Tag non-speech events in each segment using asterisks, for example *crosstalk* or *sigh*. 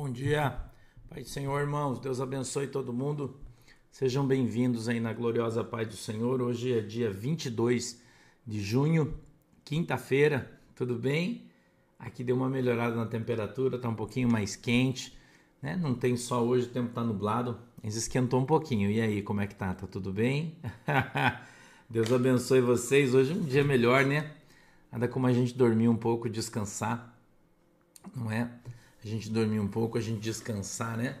Bom dia, Pai do Senhor, irmãos. Deus abençoe todo mundo. Sejam bem-vindos aí na gloriosa paz do Senhor. Hoje é dia 22 de junho, quinta-feira. Tudo bem? Aqui deu uma melhorada na temperatura, tá um pouquinho mais quente, né? Não tem sol hoje, o tempo tá nublado, mas esquentou um pouquinho. E aí, como é que tá? Tá tudo bem? *laughs* Deus abençoe vocês. Hoje é um dia melhor, né? Nada como a gente dormir um pouco, descansar, não é? A gente dormir um pouco, a gente descansar, né?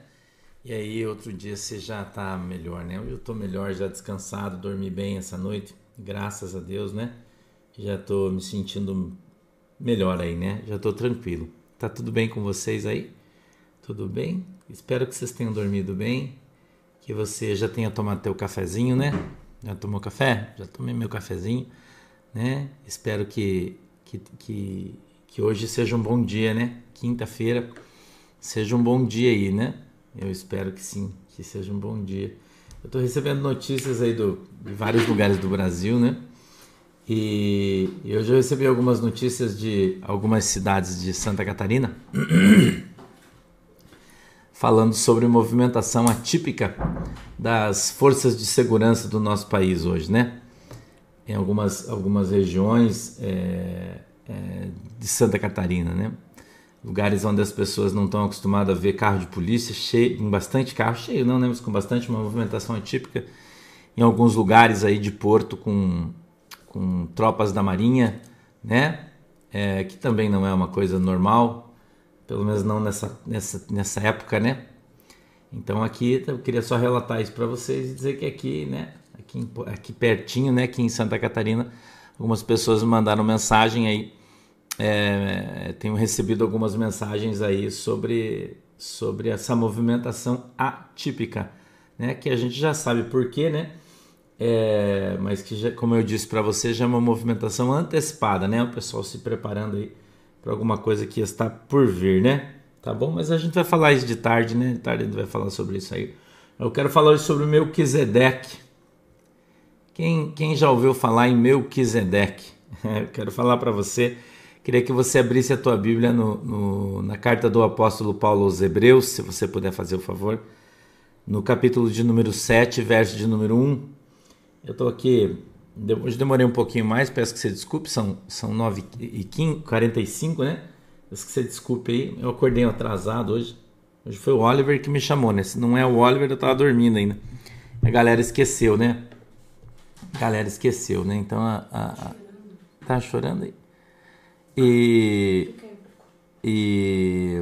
E aí outro dia você já tá melhor, né? Eu tô melhor, já descansado, dormi bem essa noite, graças a Deus, né? Já tô me sentindo melhor aí, né? Já tô tranquilo. Tá tudo bem com vocês aí? Tudo bem? Espero que vocês tenham dormido bem, que você já tenha tomado teu cafezinho, né? Já tomou café? Já tomei meu cafezinho, né? Espero que, que, que, que hoje seja um bom dia, né? quinta-feira seja um bom dia aí, né? Eu espero que sim, que seja um bom dia. Eu estou recebendo notícias aí do, de vários lugares do Brasil, né? E eu já recebi algumas notícias de algumas cidades de Santa Catarina *clears throat* falando sobre movimentação atípica das forças de segurança do nosso país hoje, né? Em algumas, algumas regiões é, é, de Santa Catarina, né? lugares onde as pessoas não estão acostumadas a ver carro de polícia cheio, com bastante carro cheio, não, né, mas com bastante uma movimentação atípica em alguns lugares aí de Porto com, com tropas da Marinha, né, é, que também não é uma coisa normal, pelo menos não nessa, nessa, nessa época, né. Então aqui eu queria só relatar isso para vocês e dizer que aqui, né, aqui, aqui pertinho, né, aqui em Santa Catarina, algumas pessoas mandaram mensagem aí é, tenho recebido algumas mensagens aí sobre, sobre essa movimentação atípica, né? Que a gente já sabe por quê, né? É, mas que, já, como eu disse para você, já é uma movimentação antecipada, né? O pessoal se preparando aí para alguma coisa que está por vir, né? Tá bom? Mas a gente vai falar isso de tarde, né? De tarde a gente vai falar sobre isso aí. Eu quero falar hoje sobre Melquisedeque. Quem, quem já ouviu falar em Melquisedeque? *laughs* Eu quero falar para você Queria que você abrisse a tua Bíblia no, no, na carta do apóstolo Paulo aos Hebreus, se você puder fazer o favor, no capítulo de número 7, verso de número 1. Eu estou aqui, hoje demorei um pouquinho mais, peço que você desculpe, são, são 9 e 15, 45, né? Peço que você desculpe aí, eu acordei atrasado hoje. Hoje foi o Oliver que me chamou, né? Se não é o Oliver, eu estava dormindo ainda. A galera esqueceu, né? A galera esqueceu, né? Então a, a, a... tá chorando aí? E, e,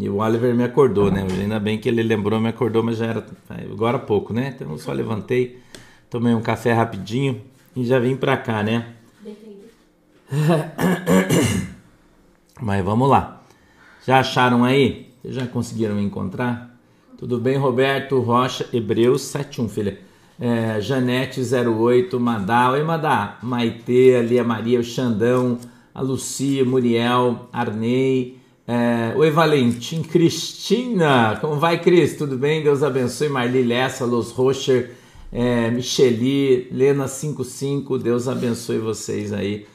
e, o Oliver me acordou, né? Ainda bem que ele lembrou, me acordou, mas já era agora há pouco, né? Então eu só levantei, tomei um café rapidinho e já vim pra cá, né? *coughs* Mas vamos lá. Já acharam aí? Vocês já conseguiram encontrar? Tudo bem, Roberto Rocha, Hebreus 71, filha. É, Janete 08, Madá. Oi, Madá. Maitê, ali a Maria, o Xandão a Lucia, Muriel, Arnei. É, Oi, Valentim, Cristina, como vai, Cris? Tudo bem? Deus abençoe. Marli Lessa, Los Rocher, é, Micheli, Lena55, Deus abençoe vocês aí,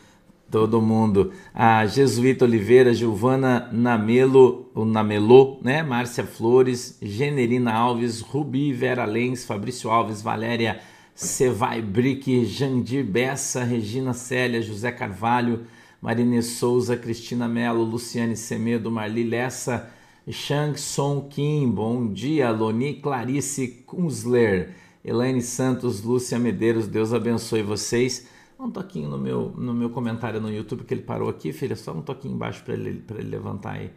todo mundo. A Jesuíta Oliveira, Giovana Namelo, o Namelô, né? Márcia Flores, Generina Alves, Rubi Vera Lens, Fabrício Alves, Valéria Cevai Brick, Jandir Bessa, Regina Célia, José Carvalho, Marine Souza, Cristina Mello, Luciane Semedo, Marli Lessa, Shang Song Kim, bom dia, Loni Clarice Kunzler, Elaine Santos, Lúcia Medeiros, Deus abençoe vocês. Um toquinho no meu, no meu comentário no YouTube que ele parou aqui, filha, só um toquinho embaixo para ele, ele levantar aí.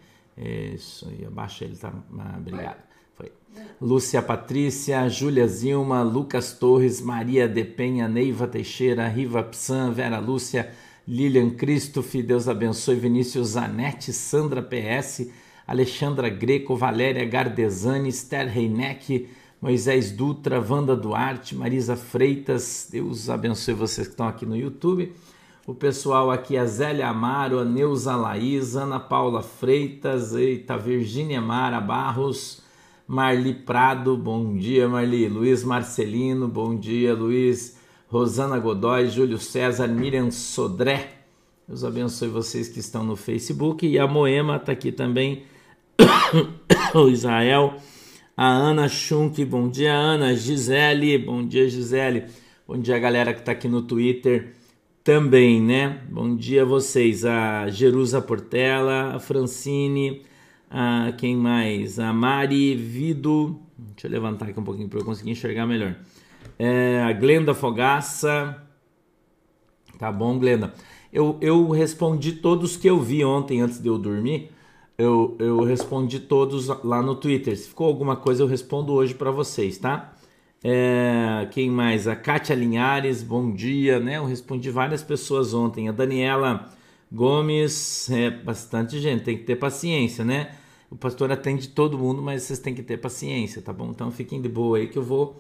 Isso, e abaixa ele, tá? Ah, obrigado. Foi. Lúcia Patrícia, Júlia Zilma, Lucas Torres, Maria de Penha, Neiva Teixeira, Riva Psan, Vera Lúcia, Lilian Christoph, Deus abençoe, Vinícius Zanetti, Sandra PS, Alexandra Greco, Valéria Gardesani, Esther Reineck, Moisés Dutra, Wanda Duarte, Marisa Freitas, Deus abençoe vocês que estão aqui no YouTube. O pessoal aqui, a Zélia Amaro, a Neuza Laís, Ana Paula Freitas, eita, Virgínia Mara Barros, Marli Prado, bom dia Marli, Luiz Marcelino, bom dia Luiz, Rosana Godoy, Júlio César, Miriam Sodré. Deus abençoe vocês que estão no Facebook. E a Moema está aqui também. *coughs* o Israel, a Ana Schunk, bom dia Ana, Gisele, bom dia Gisele, bom dia galera que está aqui no Twitter também, né? Bom dia a vocês, a Jerusa Portela, a Francine, a quem mais? A Mari Vido, deixa eu levantar aqui um pouquinho para eu conseguir enxergar melhor. É, a Glenda Fogaça, tá bom Glenda? Eu, eu respondi todos que eu vi ontem antes de eu dormir, eu, eu respondi todos lá no Twitter. Se ficou alguma coisa, eu respondo hoje para vocês, tá? É, quem mais? A Kátia Linhares, bom dia, né? Eu respondi várias pessoas ontem. A Daniela Gomes, é bastante gente, tem que ter paciência, né? O pastor atende todo mundo, mas vocês têm que ter paciência, tá bom? Então fiquem de boa aí que eu vou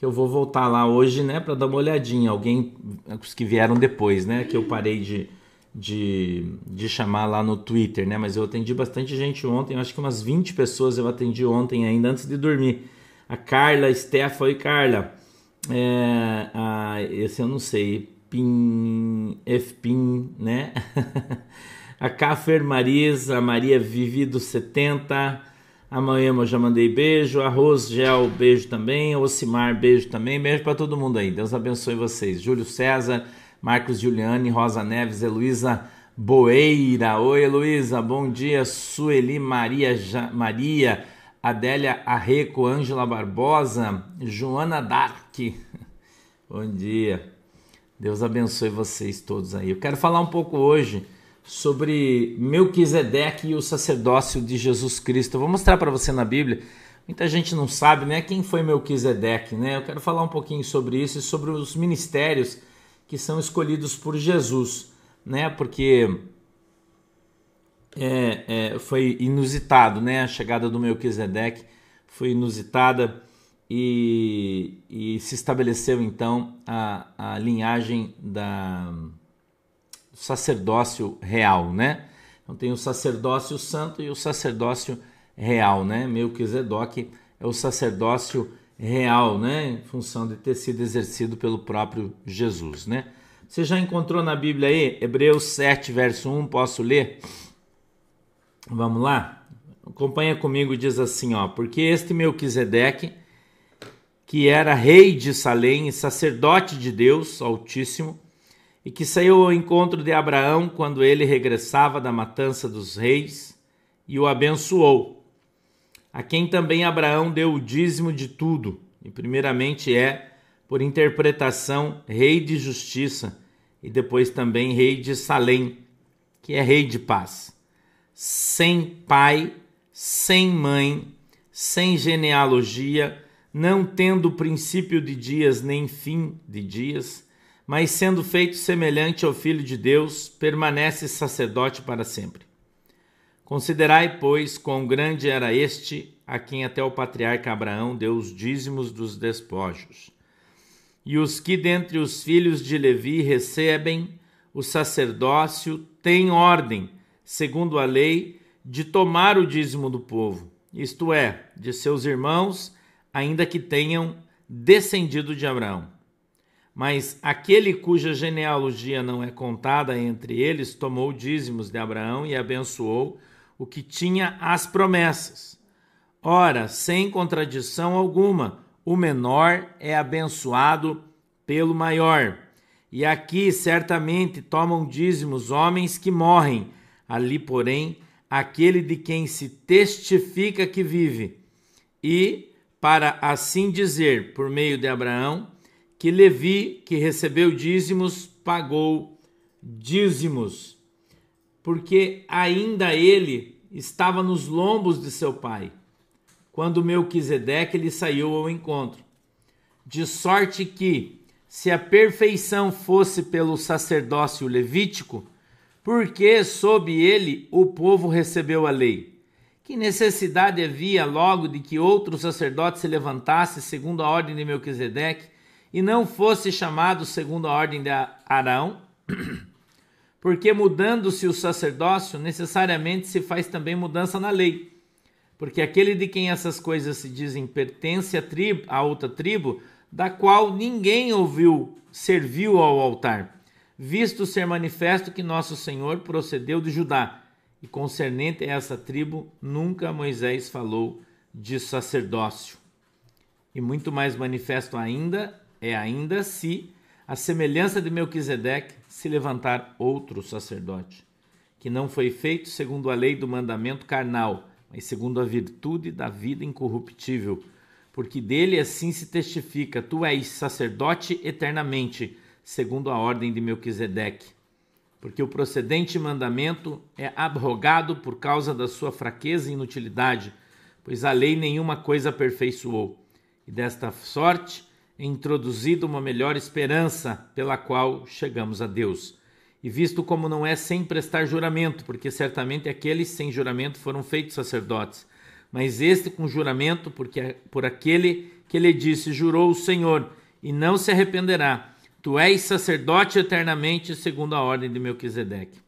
que eu vou voltar lá hoje, né, para dar uma olhadinha. Alguém os que vieram depois, né, que eu parei de de, de chamar lá no Twitter, né? Mas eu atendi bastante gente ontem, acho que umas 20 pessoas eu atendi ontem ainda antes de dormir. A Carla, Stefa e Carla. É, a, esse eu não sei. Pin, Fpin, né? *laughs* a Cafer Marisa, Maria Vivido 70. A eu já mandei beijo. A Rosgel, beijo também. Ocimar, beijo também. Beijo para todo mundo aí. Deus abençoe vocês. Júlio César. Marcos Giuliani, Rosa Neves, Heloísa Boeira. Oi, Heloísa, bom dia. Sueli Maria, ja, Maria, Adélia Arreco, Ângela Barbosa, Joana Dark. *laughs* bom dia. Deus abençoe vocês todos aí. Eu quero falar um pouco hoje sobre Melquisedeque e o sacerdócio de Jesus Cristo. Eu vou mostrar para você na Bíblia. Muita gente não sabe, né? Quem foi Melquisedeque, né? Eu quero falar um pouquinho sobre isso e sobre os ministérios que são escolhidos por Jesus, né? Porque é, é, foi inusitado, né? A chegada do Melquisedeque foi inusitada e, e se estabeleceu então a, a linhagem da, sacerdócio real, né? Então tem o sacerdócio santo e o sacerdócio real, né? Melquisedeque é o sacerdócio real, né? Em função de ter sido exercido pelo próprio Jesus, né? Você já encontrou na Bíblia aí? Hebreus 7, verso 1, posso ler? Vamos lá? Acompanha comigo, diz assim, ó. Porque este Melquisedeque, que era rei de Salém e sacerdote de Deus Altíssimo, e que saiu ao encontro de Abraão quando ele regressava da matança dos reis, e o abençoou a quem também Abraão deu o dízimo de tudo, e primeiramente é, por interpretação, rei de justiça, e depois também rei de Salém, que é rei de paz. Sem pai, sem mãe, sem genealogia, não tendo princípio de dias nem fim de dias, mas sendo feito semelhante ao Filho de Deus, permanece sacerdote para sempre. Considerai, pois, quão grande era este a quem até o patriarca Abraão deu os dízimos dos despojos. E os que dentre os filhos de Levi recebem o sacerdócio têm ordem, segundo a lei, de tomar o dízimo do povo, isto é, de seus irmãos, ainda que tenham descendido de Abraão. Mas aquele cuja genealogia não é contada entre eles tomou dízimos de Abraão e abençoou o que tinha as promessas. Ora, sem contradição alguma, o menor é abençoado pelo maior. E aqui certamente tomam dízimos homens que morrem, ali, porém, aquele de quem se testifica que vive. E, para assim dizer, por meio de Abraão, que Levi, que recebeu dízimos, pagou dízimos porque ainda ele estava nos lombos de seu pai, quando Melquisedeque lhe saiu ao encontro. De sorte que, se a perfeição fosse pelo sacerdócio levítico, por que sob ele o povo recebeu a lei? Que necessidade havia logo de que outro sacerdote se levantasse segundo a ordem de Melquisedeque e não fosse chamado segundo a ordem de Arão? *clears throat* porque mudando-se o sacerdócio, necessariamente se faz também mudança na lei. Porque aquele de quem essas coisas se dizem pertence a, tribo, a outra tribo, da qual ninguém ouviu, serviu ao altar, visto ser manifesto que nosso Senhor procedeu de Judá, E concernente a essa tribo, nunca Moisés falou de sacerdócio. E muito mais manifesto ainda é ainda se a semelhança de Melquisedeque se levantar outro sacerdote, que não foi feito segundo a lei do mandamento carnal, mas segundo a virtude da vida incorruptível, porque dele assim se testifica: tu és sacerdote eternamente, segundo a ordem de Melquisedeque porque o procedente mandamento é abrogado por causa da sua fraqueza e inutilidade, pois a lei nenhuma coisa aperfeiçoou. E desta sorte introduzida uma melhor esperança pela qual chegamos a Deus. E visto como não é sem prestar juramento, porque certamente aqueles sem juramento foram feitos sacerdotes, mas este com juramento, porque por aquele que lhe disse, jurou o Senhor, e não se arrependerá Tu és sacerdote eternamente, segundo a ordem de Melquisedeque.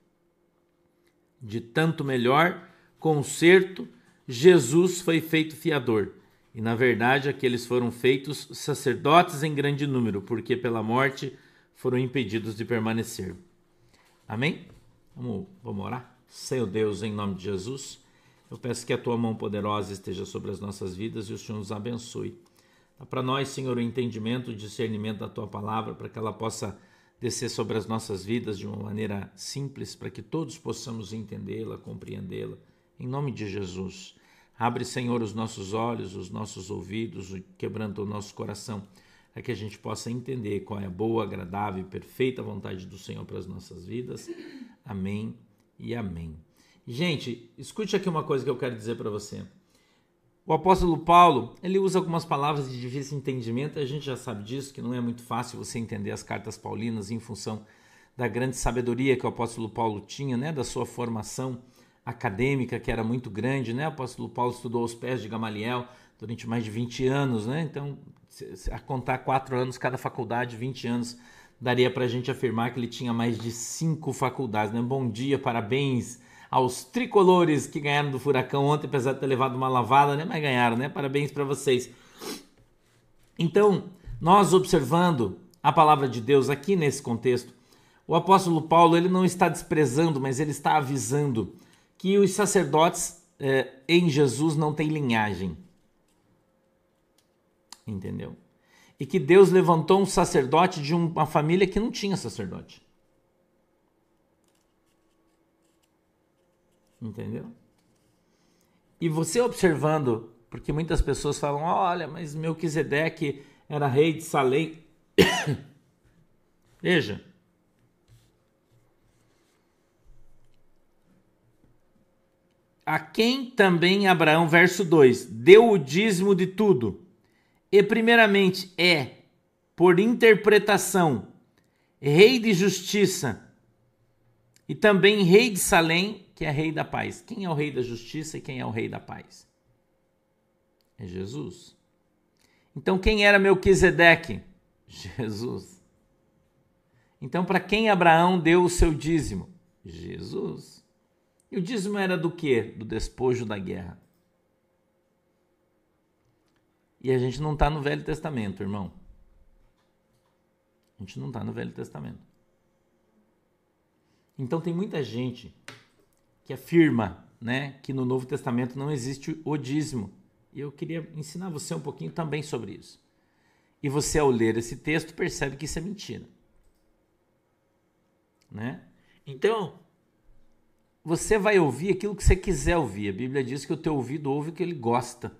De tanto melhor concerto, Jesus foi feito fiador. E na verdade, aqueles foram feitos sacerdotes em grande número, porque pela morte foram impedidos de permanecer. Amém? Vamos, vamos orar? Senhor Deus, em nome de Jesus, eu peço que a tua mão poderosa esteja sobre as nossas vidas e o Senhor nos abençoe. Dá para nós, Senhor, o entendimento, o discernimento da tua palavra, para que ela possa descer sobre as nossas vidas de uma maneira simples, para que todos possamos entendê-la, compreendê-la. Em nome de Jesus. Abre, Senhor, os nossos olhos, os nossos ouvidos, quebranta o nosso coração, para que a gente possa entender qual é a boa, agradável e perfeita vontade do Senhor para as nossas vidas. Amém e amém. Gente, escute aqui uma coisa que eu quero dizer para você. O apóstolo Paulo, ele usa algumas palavras de difícil entendimento, a gente já sabe disso, que não é muito fácil você entender as cartas paulinas em função da grande sabedoria que o apóstolo Paulo tinha, né, da sua formação acadêmica que era muito grande, né? O apóstolo Paulo estudou aos pés de Gamaliel durante mais de 20 anos, né? Então, a contar quatro anos cada faculdade, 20 anos, daria para a gente afirmar que ele tinha mais de cinco faculdades, né? Bom dia, parabéns aos tricolores que ganharam do Furacão ontem, apesar de ter levado uma lavada, né? Mas ganharam, né? Parabéns para vocês. Então, nós observando a palavra de Deus aqui nesse contexto, o apóstolo Paulo ele não está desprezando, mas ele está avisando que os sacerdotes eh, em Jesus não têm linhagem. Entendeu? E que Deus levantou um sacerdote de uma família que não tinha sacerdote. Entendeu? E você observando, porque muitas pessoas falam: olha, mas Melquisedeque era rei de Salém. *coughs* Veja. A quem também Abraão, verso 2, deu o dízimo de tudo. E primeiramente é, por interpretação, rei de justiça e também rei de Salém, que é rei da paz. Quem é o rei da justiça e quem é o rei da paz? É Jesus. Então quem era Melquisedeque? Jesus. Então para quem Abraão deu o seu dízimo? Jesus. E o dízimo era do quê? Do despojo da guerra. E a gente não está no Velho Testamento, irmão. A gente não está no Velho Testamento. Então tem muita gente que afirma né, que no Novo Testamento não existe o dízimo. E eu queria ensinar você um pouquinho também sobre isso. E você, ao ler esse texto, percebe que isso é mentira. Né? Então, você vai ouvir aquilo que você quiser ouvir. A Bíblia diz que o teu ouvido ouve o que ele gosta.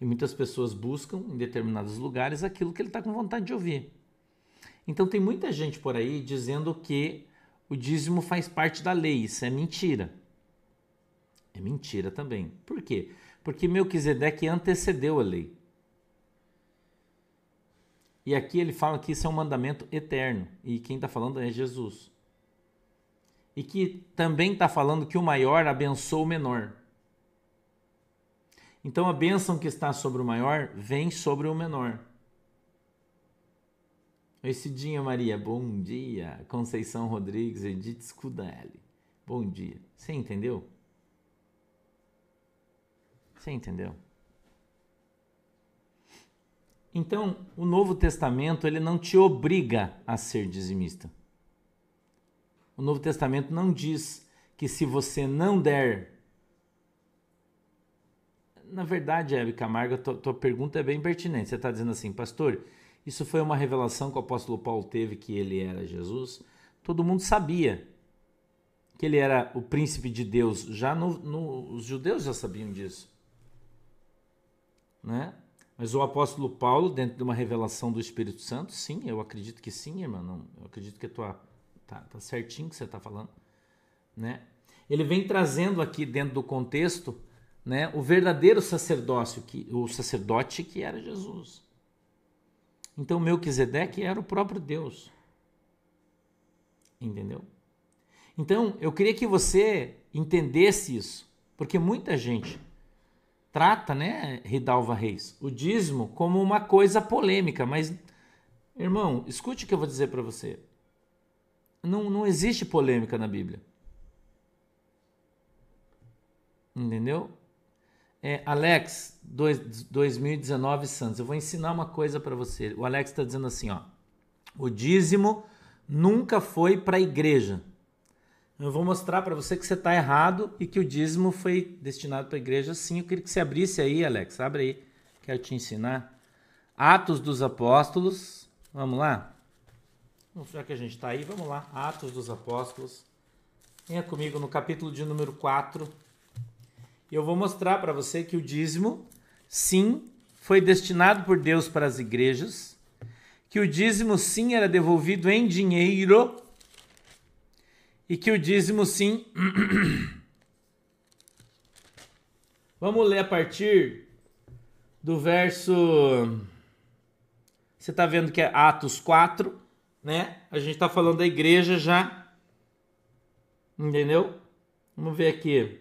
E muitas pessoas buscam em determinados lugares aquilo que ele está com vontade de ouvir. Então, tem muita gente por aí dizendo que o dízimo faz parte da lei. Isso é mentira. É mentira também. Por quê? Porque Melquisedeque antecedeu a lei. E aqui ele fala que isso é um mandamento eterno. E quem está falando é Jesus. E que também está falando que o maior abençoa o menor. Então a bênção que está sobre o maior vem sobre o menor. Oi, Cidinha Maria, bom dia. Conceição Rodrigues, Edith Scudelli, bom dia. Você entendeu? Você entendeu? Então, o Novo Testamento ele não te obriga a ser dizimista. O Novo Testamento não diz que se você não der. Na verdade, Hebe Camargo, tua, tua pergunta é bem pertinente. Você está dizendo assim, pastor, isso foi uma revelação que o apóstolo Paulo teve que ele era Jesus? Todo mundo sabia que ele era o príncipe de Deus. Já no, no, os judeus já sabiam disso. Né? Mas o apóstolo Paulo, dentro de uma revelação do Espírito Santo, sim, eu acredito que sim, irmão. Eu acredito que a tua, tá, tá certinho que você está falando. Né? Ele vem trazendo aqui dentro do contexto né, o verdadeiro sacerdócio, que, o sacerdote que era Jesus. Então Melquisedeque era o próprio Deus. Entendeu? Então, eu queria que você entendesse isso, porque muita gente trata, né, Ridalva Reis, o dízimo como uma coisa polêmica, mas irmão, escute o que eu vou dizer para você. Não, não existe polêmica na Bíblia. Entendeu? É, Alex, dois, 2019 Santos, eu vou ensinar uma coisa para você. O Alex está dizendo assim, ó, o dízimo nunca foi para a igreja. Eu vou mostrar para você que você está errado e que o dízimo foi destinado para a igreja sim. Eu queria que você abrisse aí, Alex. Abre aí. Quero te ensinar. Atos dos Apóstolos. Vamos lá? Já que a gente está aí, vamos lá. Atos dos Apóstolos. Venha comigo no capítulo de número 4. E eu vou mostrar para você que o dízimo, sim, foi destinado por Deus para as igrejas. Que o dízimo, sim, era devolvido em dinheiro e que o dízimo sim. *clears throat* Vamos ler a partir do verso. Você está vendo que é Atos 4, né? A gente está falando da igreja já. Entendeu? Vamos ver aqui.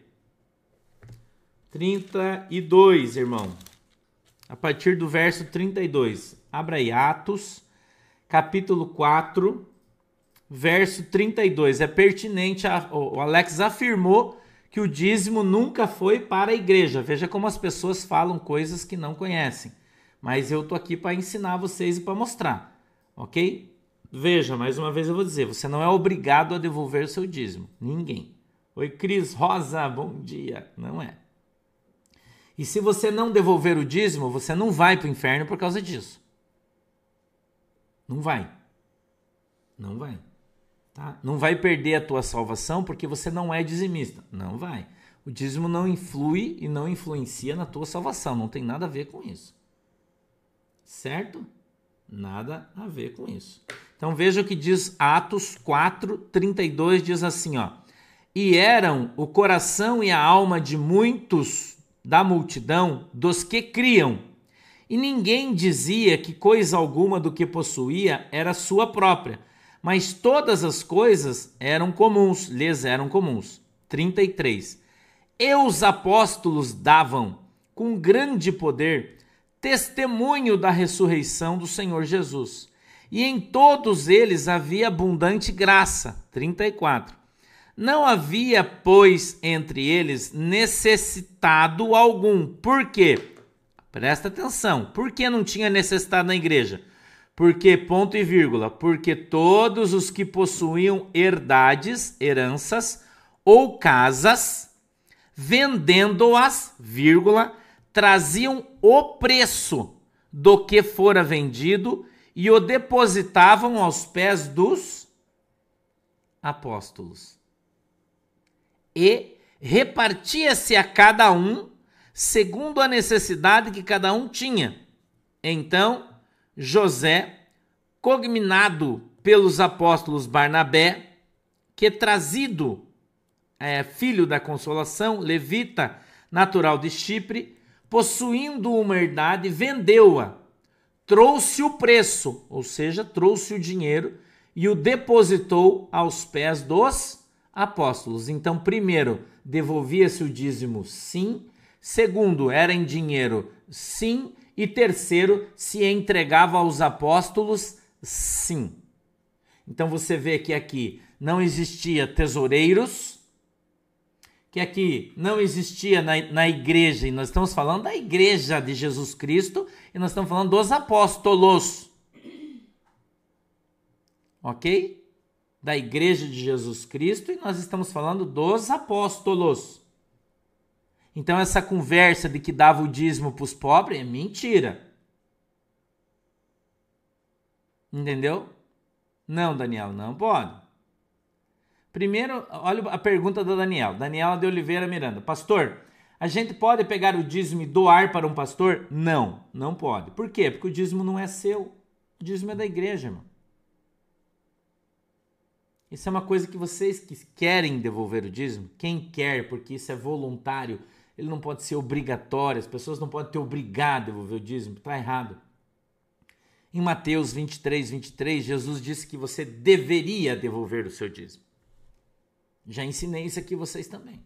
32, irmão. A partir do verso 32. Abra aí, Atos, capítulo 4 verso 32. É pertinente, a, o Alex afirmou que o dízimo nunca foi para a igreja. Veja como as pessoas falam coisas que não conhecem. Mas eu tô aqui para ensinar vocês e para mostrar, ok? Veja, mais uma vez eu vou dizer: você não é obrigado a devolver o seu dízimo. Ninguém. Oi, Cris Rosa, bom dia. Não é. E se você não devolver o dízimo, você não vai para o inferno por causa disso. Não vai. Não vai. Tá? Não vai perder a tua salvação porque você não é dizimista. Não vai. O dízimo não influi e não influencia na tua salvação. Não tem nada a ver com isso. Certo? Nada a ver com isso. Então veja o que diz Atos 4, 32, diz assim, ó. E eram o coração e a alma de muitos da multidão dos que criam. E ninguém dizia que coisa alguma do que possuía era sua própria, mas todas as coisas eram comuns, lhes eram comuns. 33. E os apóstolos davam, com grande poder, testemunho da ressurreição do Senhor Jesus. E em todos eles havia abundante graça. 34. Não havia, pois, entre eles necessitado algum. Por quê? Presta atenção. Por que não tinha necessidade na igreja? Porque, ponto e vírgula, porque todos os que possuíam herdades, heranças ou casas, vendendo-as, vírgula, traziam o preço do que fora vendido e o depositavam aos pés dos apóstolos. E repartia-se a cada um segundo a necessidade que cada um tinha. Então, José, cogminado pelos apóstolos Barnabé, que trazido é, filho da consolação, levita, natural de Chipre, possuindo uma herdade, vendeu-a, trouxe o preço, ou seja, trouxe o dinheiro e o depositou aos pés dos apóstolos. Então, primeiro, devolvia-se o dízimo, sim. Segundo, era em dinheiro, sim. E terceiro, se entregava aos apóstolos, sim. Então você vê que aqui não existia tesoureiros, que aqui não existia na, na igreja, e nós estamos falando da igreja de Jesus Cristo, e nós estamos falando dos apóstolos. Ok? da igreja de Jesus Cristo e nós estamos falando dos apóstolos. Então essa conversa de que dava o dízimo para os pobres é mentira. Entendeu? Não, Daniel, não pode. Primeiro, olha a pergunta da Daniel. Daniela de Oliveira Miranda. Pastor, a gente pode pegar o dízimo e doar para um pastor? Não, não pode. Por quê? Porque o dízimo não é seu. O dízimo é da igreja, irmão. Isso é uma coisa que vocês que querem devolver o dízimo, quem quer, porque isso é voluntário, ele não pode ser obrigatório, as pessoas não podem ter obrigado a devolver o dízimo, está errado. Em Mateus 23, 23, Jesus disse que você deveria devolver o seu dízimo. Já ensinei isso aqui vocês também.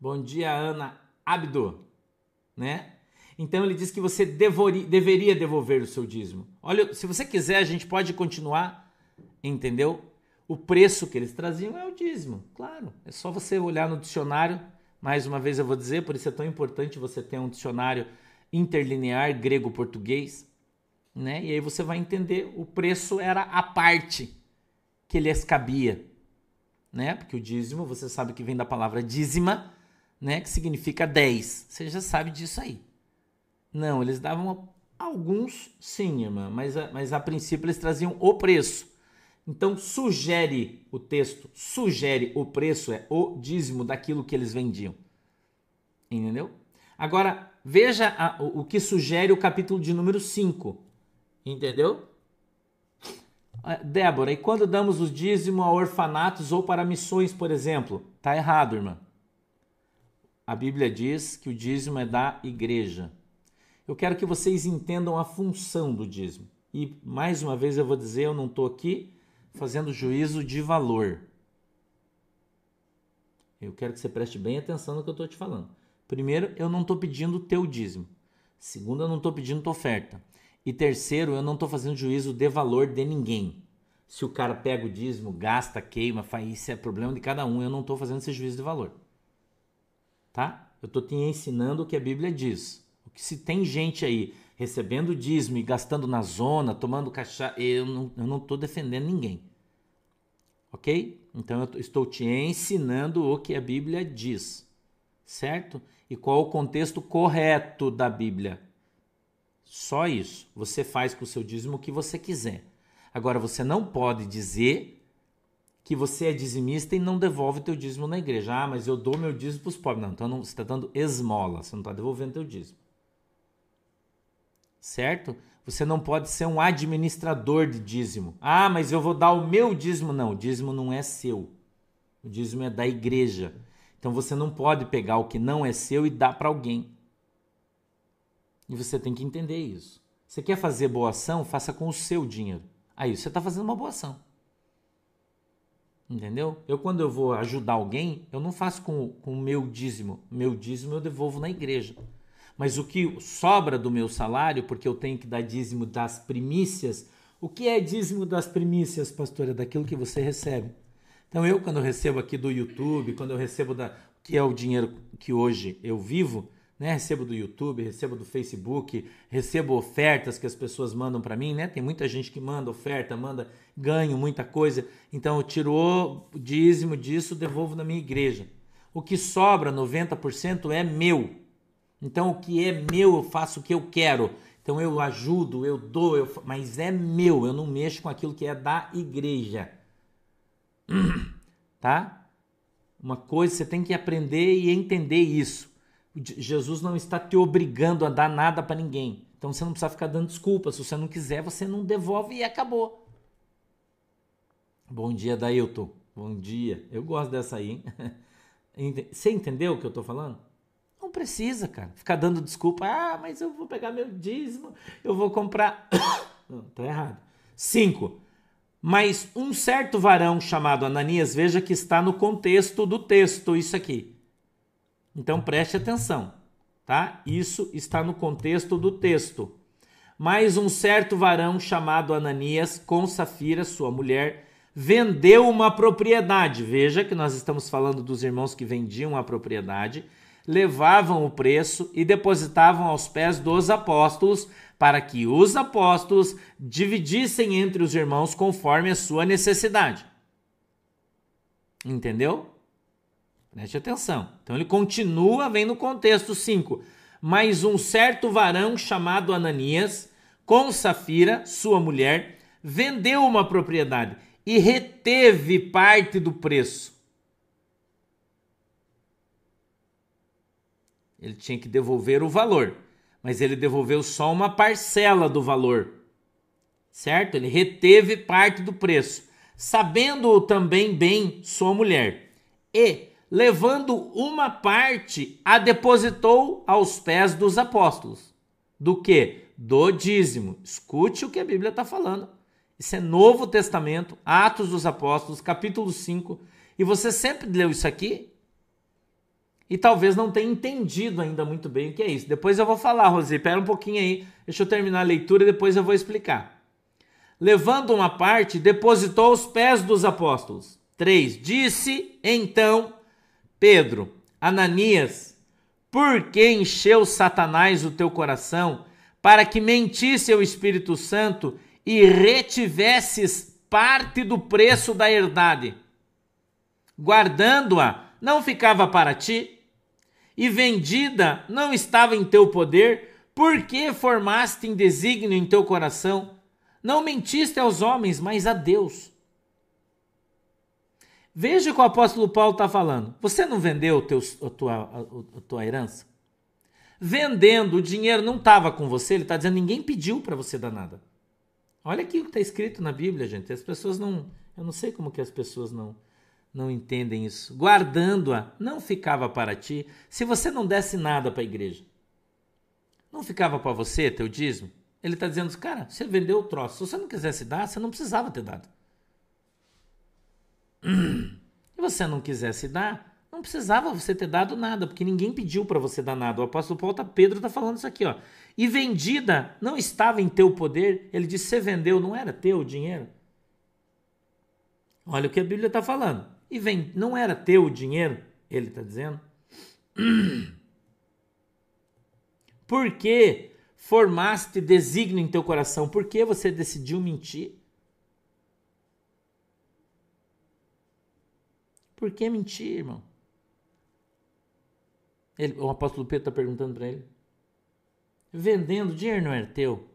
Bom dia, Ana Abdo, né? Então ele diz que você devori, deveria devolver o seu dízimo. Olha, se você quiser, a gente pode continuar, entendeu? O preço que eles traziam é o dízimo, claro. É só você olhar no dicionário mais uma vez eu vou dizer, por isso é tão importante você ter um dicionário interlinear grego-português, né? E aí você vai entender o preço era a parte que lhes cabia, né? Porque o dízimo, você sabe que vem da palavra dízima, né? Que significa 10. Você já sabe disso aí. Não, eles davam alguns, sim, irmã, mas a, mas a princípio eles traziam o preço. Então sugere o texto, sugere o preço, é o dízimo daquilo que eles vendiam. Entendeu? Agora, veja a, o, o que sugere o capítulo de número 5. Entendeu? Ah, Débora, e quando damos o dízimo a orfanatos ou para missões, por exemplo? Tá errado, irmã. A Bíblia diz que o dízimo é da igreja. Eu quero que vocês entendam a função do dízimo. E mais uma vez eu vou dizer, eu não estou aqui fazendo juízo de valor. Eu quero que você preste bem atenção no que eu estou te falando. Primeiro, eu não estou pedindo o teu dízimo. Segundo, eu não estou pedindo tua oferta. E terceiro, eu não estou fazendo juízo de valor de ninguém. Se o cara pega o dízimo, gasta, queima, faz isso é problema de cada um. Eu não estou fazendo esse juízo de valor. Tá? Eu estou te ensinando o que a Bíblia diz. O que se tem gente aí recebendo dízimo e gastando na zona, tomando cachaça, eu não estou defendendo ninguém. Ok? Então eu estou te ensinando o que a Bíblia diz, certo? E qual o contexto correto da Bíblia. Só isso. Você faz com o seu dízimo o que você quiser. Agora, você não pode dizer que você é dizimista e não devolve teu dízimo na igreja. Ah, mas eu dou meu dízimo para os pobres. Não, então não, você está dando esmola, você não está devolvendo teu dízimo certo? Você não pode ser um administrador de dízimo. Ah, mas eu vou dar o meu dízimo. Não, o dízimo não é seu. O dízimo é da igreja. Então você não pode pegar o que não é seu e dar para alguém. E você tem que entender isso. Você quer fazer boa ação? Faça com o seu dinheiro. Aí você está fazendo uma boa ação. Entendeu? Eu, quando eu vou ajudar alguém, eu não faço com, com o meu dízimo. Meu dízimo eu devolvo na igreja. Mas o que sobra do meu salário, porque eu tenho que dar dízimo das primícias, o que é dízimo das primícias, pastor? É daquilo que você recebe. Então eu, quando eu recebo aqui do YouTube, quando eu recebo da. que é o dinheiro que hoje eu vivo, né? Recebo do YouTube, recebo do Facebook, recebo ofertas que as pessoas mandam para mim, né? Tem muita gente que manda oferta, manda ganho, muita coisa. Então eu tiro o dízimo disso, devolvo na minha igreja. O que sobra, 90%, é meu. Então o que é meu, eu faço o que eu quero. Então eu ajudo, eu dou, eu, mas é meu, eu não mexo com aquilo que é da igreja. *clears throat* Tá? Uma coisa você tem que aprender e entender isso. Jesus não está te obrigando a dar nada para ninguém. Então você não precisa ficar dando desculpa. Se você não quiser, você não devolve e acabou. Bom dia, Dailton. Bom dia. Eu gosto dessa aí, hein? *laughs* Você entendeu o que eu estou falando? Não precisa, cara. Ficar dando desculpa. Ah, mas eu vou pegar meu dízimo, eu vou comprar. *coughs* Não, tá errado. Cinco. Mas um certo varão chamado Ananias, veja que está no contexto do texto, isso aqui. Então preste atenção, tá? Isso está no contexto do texto. Mas um certo varão chamado Ananias, com Safira, sua mulher, vendeu uma propriedade. Veja que nós estamos falando dos irmãos que vendiam a propriedade levavam o preço e depositavam aos pés dos apóstolos, para que os apóstolos dividissem entre os irmãos conforme a sua necessidade. Entendeu? Preste atenção. Então ele continua, vem no contexto 5. Mas um certo varão chamado Ananias, com Safira, sua mulher, vendeu uma propriedade e reteve parte do preço. Ele tinha que devolver o valor, mas ele devolveu só uma parcela do valor. Certo? Ele reteve parte do preço, sabendo também bem sua mulher. E levando uma parte, a depositou aos pés dos apóstolos. Do que? Do dízimo. Escute o que a Bíblia está falando. Isso é Novo Testamento, Atos dos Apóstolos, capítulo 5. E você sempre leu isso aqui e talvez não tenha entendido ainda muito bem o que é isso. Depois eu vou falar, Rosi, espera um pouquinho aí, deixa eu terminar a leitura e depois eu vou explicar. Levando uma parte, depositou aos pés dos apóstolos. 3. Disse então Pedro, Ananias, por que encheu Satanás o teu coração para que mentisse ao Espírito Santo e retivesses parte do preço da herdade? Guardando-a, não ficava para ti? E vendida, não estava em teu poder? Por que formaste em desígnio em teu coração? Não mentiste aos homens, mas a Deus. Veja o que o apóstolo Paulo está falando. Você não vendeu teu, a, tua, a, a tua herança? Vendendo, o dinheiro não estava com você, ele está dizendo, ninguém pediu para você dar nada. Olha aqui o que está escrito na Bíblia, gente. As pessoas não. Eu não sei como que as pessoas não, não entendem isso. Guardando-a, não ficava para ti. Se você não desse nada para a igreja, não ficava para você, teu dízimo? Ele está dizendo, cara, você vendeu o troço. Se você não quisesse dar, você não precisava ter dado e você não quisesse dar, não precisava você ter dado nada, porque ninguém pediu para você dar nada. O apóstolo Paulo, tá, Pedro está falando isso aqui, ó. E vendida não estava em teu poder. Ele disse: você vendeu, não era teu o dinheiro. Olha o que a Bíblia está falando. E vem, não era teu o dinheiro, ele está dizendo. *clears throat* Por que formaste desígnio em teu coração? Por que você decidiu mentir? Por que mentir, irmão? Ele, o apóstolo Pedro está perguntando para ele. Vendendo, dinheiro não é teu.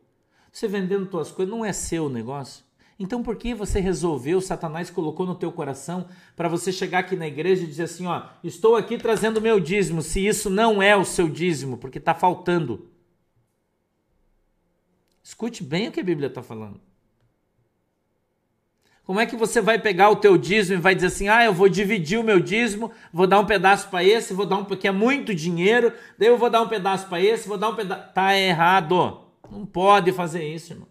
Você vendendo tuas coisas não é seu o negócio. Então por que você resolveu, Satanás colocou no teu coração para você chegar aqui na igreja e dizer assim, ó, estou aqui trazendo meu dízimo, se isso não é o seu dízimo, porque está faltando. Escute bem o que a Bíblia está falando. Como é que você vai pegar o teu dízimo e vai dizer assim: "Ah, eu vou dividir o meu dízimo, vou dar um pedaço para esse, vou dar um porque é muito dinheiro, daí eu vou dar um pedaço para esse, vou dar um pedaço". Tá errado. Não pode fazer isso, irmão.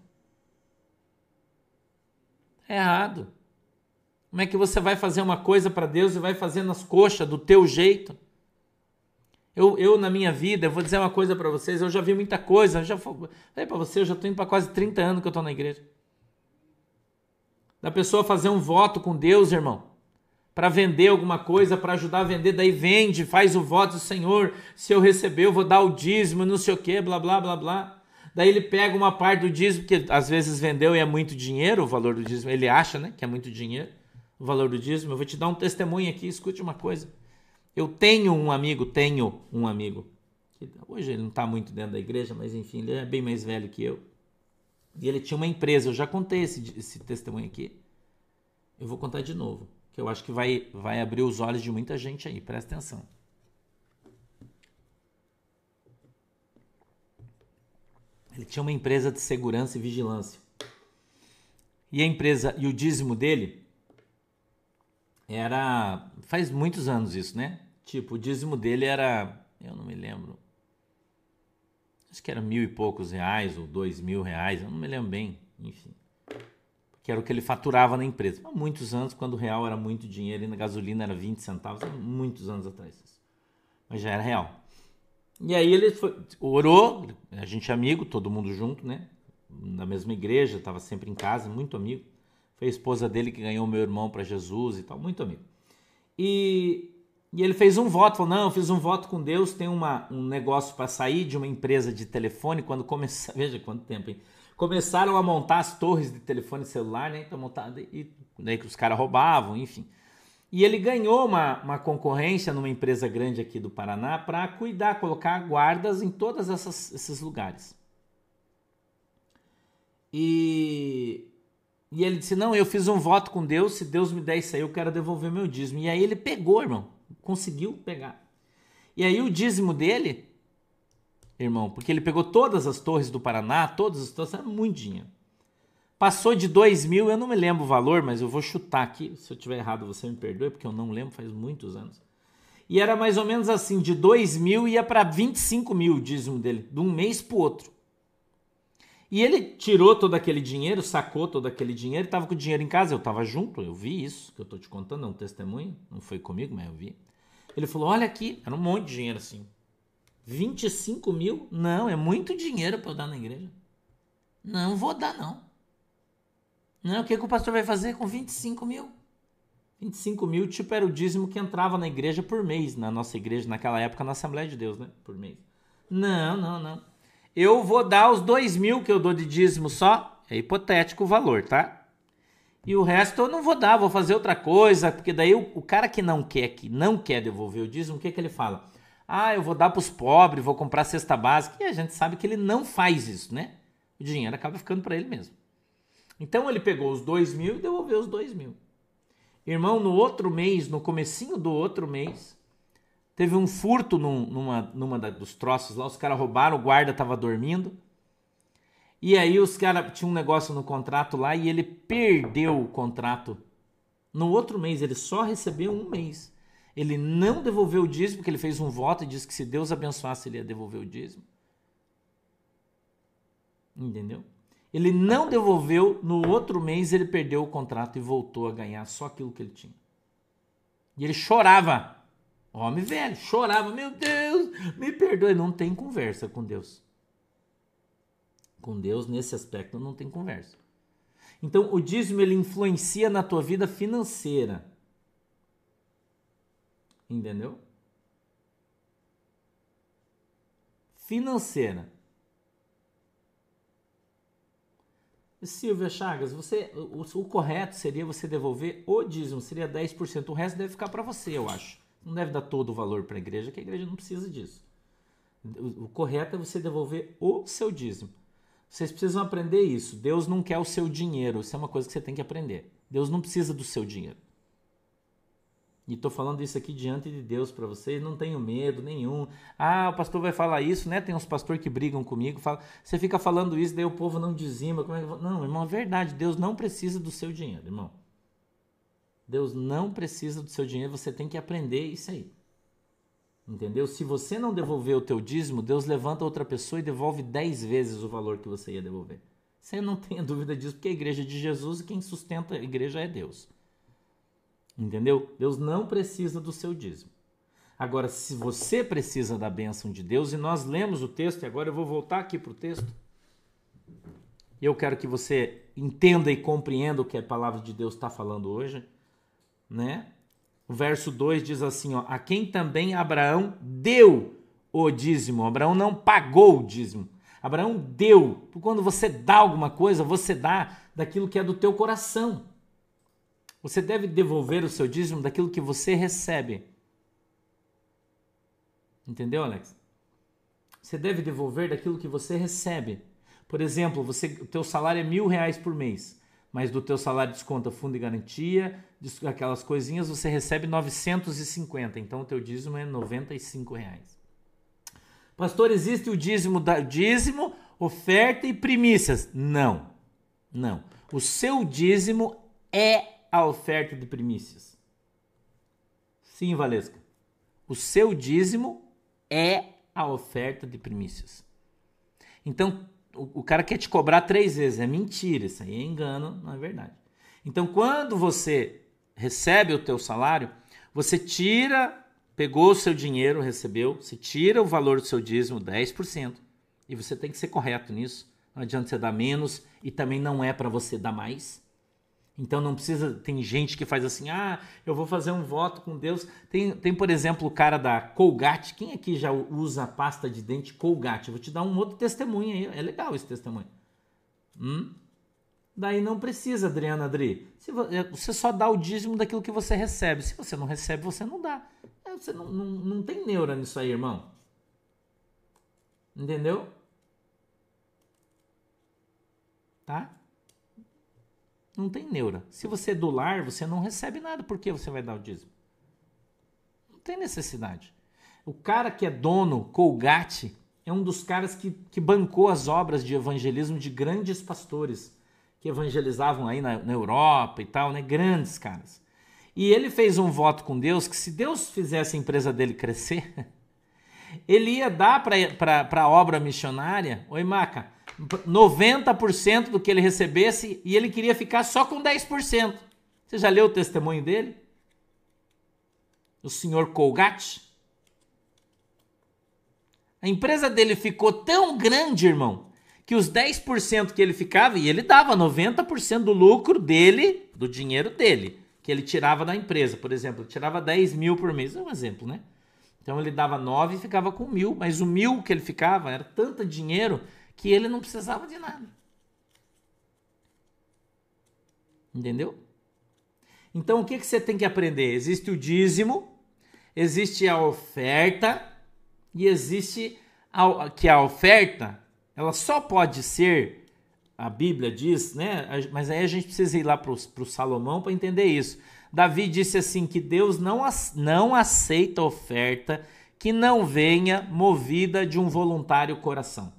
É errado. Como é que você vai fazer uma coisa para Deus e vai fazer nas coxas do teu jeito? Eu, eu na minha vida, eu vou dizer uma coisa para vocês, eu já vi muita coisa, eu já falei para você, eu já tô indo para quase 30 anos que eu tô na igreja da pessoa fazer um voto com Deus, irmão, para vender alguma coisa, para ajudar a vender, daí vende, faz o voto, Senhor, se eu receber, eu vou dar o dízimo, não sei o que, blá, blá, blá, blá. Daí ele pega uma parte do dízimo, que às vezes vendeu e é muito dinheiro, o valor do dízimo, ele acha, né, que é muito dinheiro, o valor do dízimo. Eu vou te dar um testemunho aqui, escute uma coisa. Eu tenho um amigo, tenho um amigo, hoje ele não está muito dentro da igreja, mas enfim, ele é bem mais velho que eu. E ele tinha uma empresa, eu já contei esse, esse testemunho aqui. Eu vou contar de novo, que eu acho que vai, vai abrir os olhos de muita gente aí, presta atenção. Ele tinha uma empresa de segurança e vigilância. E a empresa, e o dízimo dele era. Faz muitos anos isso, né? Tipo, o dízimo dele era. Eu não me lembro acho que era mil e poucos reais ou dois mil reais, eu não me lembro bem, enfim. Que era o que ele faturava na empresa. Há muitos anos, quando o real era muito dinheiro e na gasolina era 20 centavos, muitos anos atrás. Mas já era real. E aí ele foi, orou, a gente é amigo, todo mundo junto, né? Na mesma igreja, estava sempre em casa, muito amigo. Foi a esposa dele que ganhou meu irmão para Jesus e tal, muito amigo. E E ele fez um voto, falou: Não, eu fiz um voto com Deus. Tem uma, um negócio para sair de uma empresa de telefone. Quando começar, *laughs* veja quanto tempo, hein? Começaram a montar as torres de telefone celular, né? Então, montado, e daí que os caras roubavam, enfim. E ele ganhou uma, uma concorrência numa empresa grande aqui do Paraná para cuidar, colocar guardas em todos esses lugares. E, e ele disse: Não, eu fiz um voto com Deus, se Deus me der isso aí, eu quero devolver meu dízimo. E aí ele pegou, irmão, conseguiu pegar. E aí o dízimo dele, irmão, porque ele pegou todas as torres do Paraná, todas as torres, era muito dinheiro. Passou de 2 mil, eu não me lembro o valor, mas eu vou chutar aqui. Se eu tiver errado, você me perdoe, porque eu não lembro, faz muitos anos. E era mais ou menos assim: de 2 mil ia para 25 mil o dízimo dele, de um mês para outro. E ele tirou todo aquele dinheiro, sacou todo aquele dinheiro, estava com o dinheiro em casa, eu estava junto, eu vi isso, que eu estou te contando, é um testemunho, não foi comigo, mas eu vi. Ele falou: Olha aqui, era um monte de dinheiro assim. 25 mil? Não, é muito dinheiro para eu dar na igreja. Não vou dar, não. Não, o que, que o pastor vai fazer com 25 mil? 25 mil, tipo, era o dízimo que entrava na igreja por mês, na nossa igreja, naquela época, na Assembleia de Deus, né? Por mês. Não, não, não. Eu vou dar os 2 mil que eu dou de dízimo só, é hipotético o valor, tá? E o resto eu não vou dar, vou fazer outra coisa, porque daí o, o cara que não quer, que não quer devolver o dízimo, o que, que ele fala? Ah, eu vou dar para os pobres, vou comprar cesta básica, e a gente sabe que ele não faz isso, né? O dinheiro acaba ficando para ele mesmo. Então ele pegou os dois mil e devolveu os dois mil. Irmão, no outro mês, no comecinho do outro mês, teve um furto num, numa, numa dos troços lá, os caras roubaram, o guarda estava dormindo. E aí os caras tinham um negócio no contrato lá e ele perdeu o contrato. No outro mês, ele só recebeu um mês. Ele não devolveu o dízimo, porque ele fez um voto e disse que se Deus abençoasse, ele ia devolver o dízimo. Entendeu? Ele não devolveu, no outro mês ele perdeu o contrato e voltou a ganhar só aquilo que ele tinha. E ele chorava. Homem velho, chorava, meu Deus, me perdoe. Não tem conversa com Deus. Com Deus, nesse aspecto, não tem conversa. Então, o dízimo ele influencia na tua vida financeira. Entendeu? Financeira. Silvia Chagas, você, o, o, correto seria você devolver o dízimo, seria 10%. O resto deve ficar para você, eu acho. Não deve dar todo o valor para a igreja, que a igreja não precisa disso. O, o correto é você devolver o seu dízimo. Vocês precisam aprender isso. Deus não quer o seu dinheiro. Isso é uma coisa que você tem que aprender. Deus não precisa do seu dinheiro. E estou falando isso aqui diante de Deus para vocês, não tenho medo nenhum. Ah, o pastor vai falar isso, né? Tem uns pastores que brigam comigo, fala, você fica falando isso, daí o povo não dizima. Como é que... Não, irmão, é verdade. Deus não precisa do seu dinheiro, irmão. Deus não precisa do seu dinheiro, você tem que aprender isso aí. Entendeu? Se você não devolver o teu dízimo, Deus levanta outra pessoa e devolve dez vezes o valor que você ia devolver. Você não tenha dúvida disso, porque a igreja é de Jesus e quem sustenta a igreja é Deus. Entendeu? Deus não precisa do seu dízimo. Agora, se você precisa da bênção de Deus, e nós lemos o texto, e agora eu vou voltar aqui para o texto, e eu quero que você entenda e compreenda o que a palavra de Deus está falando hoje, né? O verso 2 diz assim: ó, a quem também Abraão deu o dízimo. Abraão não pagou o dízimo. Abraão deu. Quando você dá alguma coisa, você dá daquilo que é do teu coração. Você deve devolver o seu dízimo daquilo que você recebe. Entendeu, Alex? Você deve devolver daquilo que você recebe. Por exemplo, você, o teu salário é mil reais por mês, mas do teu salário desconta fundo de garantia, aquelas coisinhas, você recebe 950. Então o teu dízimo é 95 reais. Pastor, existe o dízimo, da, dízimo, oferta e primícias? Não, não. O seu dízimo é a oferta de primícias? Sim, Valesca. O seu dízimo é a oferta de primícias. Então, o, cara quer te cobrar três vezes. É mentira, isso aí é engano, não é verdade. Então, quando você recebe o teu salário, você tira, pegou o seu dinheiro, recebeu, você tira o valor do seu dízimo, 10%, e você tem que ser correto nisso. Não adianta você dar menos e também não é para você dar mais. Então não precisa. Tem gente que faz assim, ah, eu vou fazer um voto com Deus. Tem, tem por exemplo, o cara da Colgate. Quem aqui já usa pasta de dente Colgate? Eu vou te dar um outro testemunho aí. É legal esse testemunho. Hum? Daí não precisa, Adriana Adri. É, você só dá o dízimo daquilo que você recebe. Se você não recebe, você não dá. É, você não, não, não tem neura nisso aí, irmão. Entendeu? Tá? Não tem neura. Se você é do lar, você não recebe nada. Por que você vai dar o dízimo? Não tem necessidade. O cara que é dono, Colgate, é um dos caras que, que bancou as obras de evangelismo de grandes pastores que evangelizavam aí na, na Europa e tal, né? Grandes caras. E ele fez um voto com Deus que se Deus fizesse a empresa dele crescer, *laughs* ele ia dar para a obra missionária, oi Maca, 90% do que ele recebesse e ele queria ficar só com 10%. Você já leu o testemunho dele? O senhor Colgate? A empresa dele ficou tão grande, irmão, que os 10% que ele ficava, e ele dava 90% do lucro dele, do dinheiro dele, que ele tirava da empresa. Por exemplo, tirava 10 mil por mês, é um exemplo, né? Então ele dava 9 e ficava com mil, mas o mil que ele ficava era tanto dinheiro que ele não precisava de nada. Entendeu? Então o que, que você tem que aprender? Existe o dízimo, existe a oferta e existe a, que a oferta ela só pode ser, a Bíblia diz, né? Mas aí a gente precisa ir lá para o Salomão para entender isso. Davi disse assim que Deus não, não aceita oferta que não venha movida de um voluntário coração.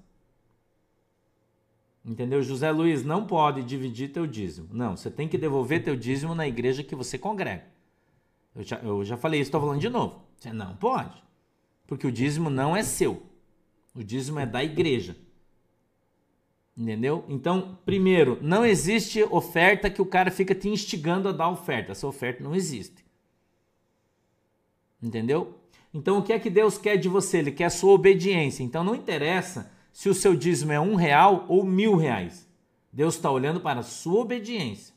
Entendeu? José Luiz, não pode dividir teu dízimo. Não, você tem que devolver teu dízimo na igreja que você congrega. Eu já, eu já falei isso, estou falando de novo. Você não pode. Porque o dízimo não é seu. O dízimo é da igreja. Entendeu? Então, primeiro, não existe oferta que o cara fica te instigando a dar oferta. Essa oferta não existe. Entendeu? Então, o que é que Deus quer de você? Ele quer a sua obediência. Então, não interessa se o seu dízimo é um real ou mil reais. Deus está olhando para a sua obediência.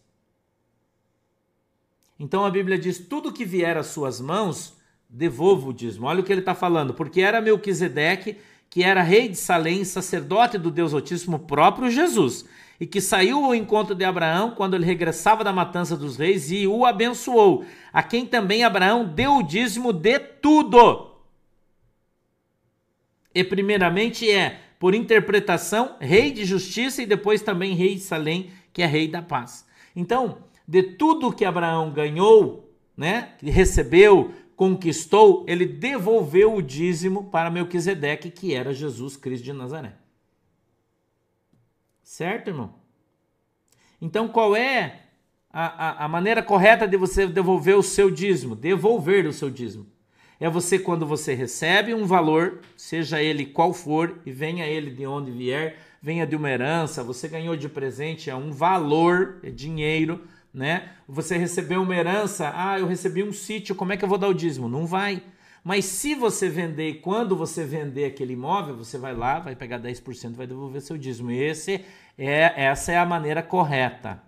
Então a Bíblia diz: tudo que vier às suas mãos, devolva o dízimo. Olha o que ele está falando, porque era Melquisedeque, que era rei de Salém, sacerdote do Deus Altíssimo, próprio Jesus, e que saiu ao encontro de Abraão quando ele regressava da matança dos reis e o abençoou, a quem também Abraão deu o dízimo de tudo. E primeiramente é por interpretação, rei de justiça e depois também rei de Salém, que é rei da paz. Então, de tudo que Abraão ganhou, né, recebeu, conquistou, ele devolveu o dízimo para Melquisedeque, que era Jesus Cristo de Nazaré. Certo, irmão? Então, qual é a, a, a maneira correta de você devolver o seu dízimo? Devolver o seu dízimo é você quando você recebe um valor, seja ele qual for, e venha ele de onde vier, venha de uma herança, você ganhou de presente, é um valor, é dinheiro, né? Você recebeu uma herança, ah, eu recebi um sítio, como é que eu vou dar o dízimo? Não vai. Mas se você vender e quando você vender aquele imóvel, você vai lá, vai pegar 10%, vai devolver seu dízimo. Esse é, essa é a maneira correta.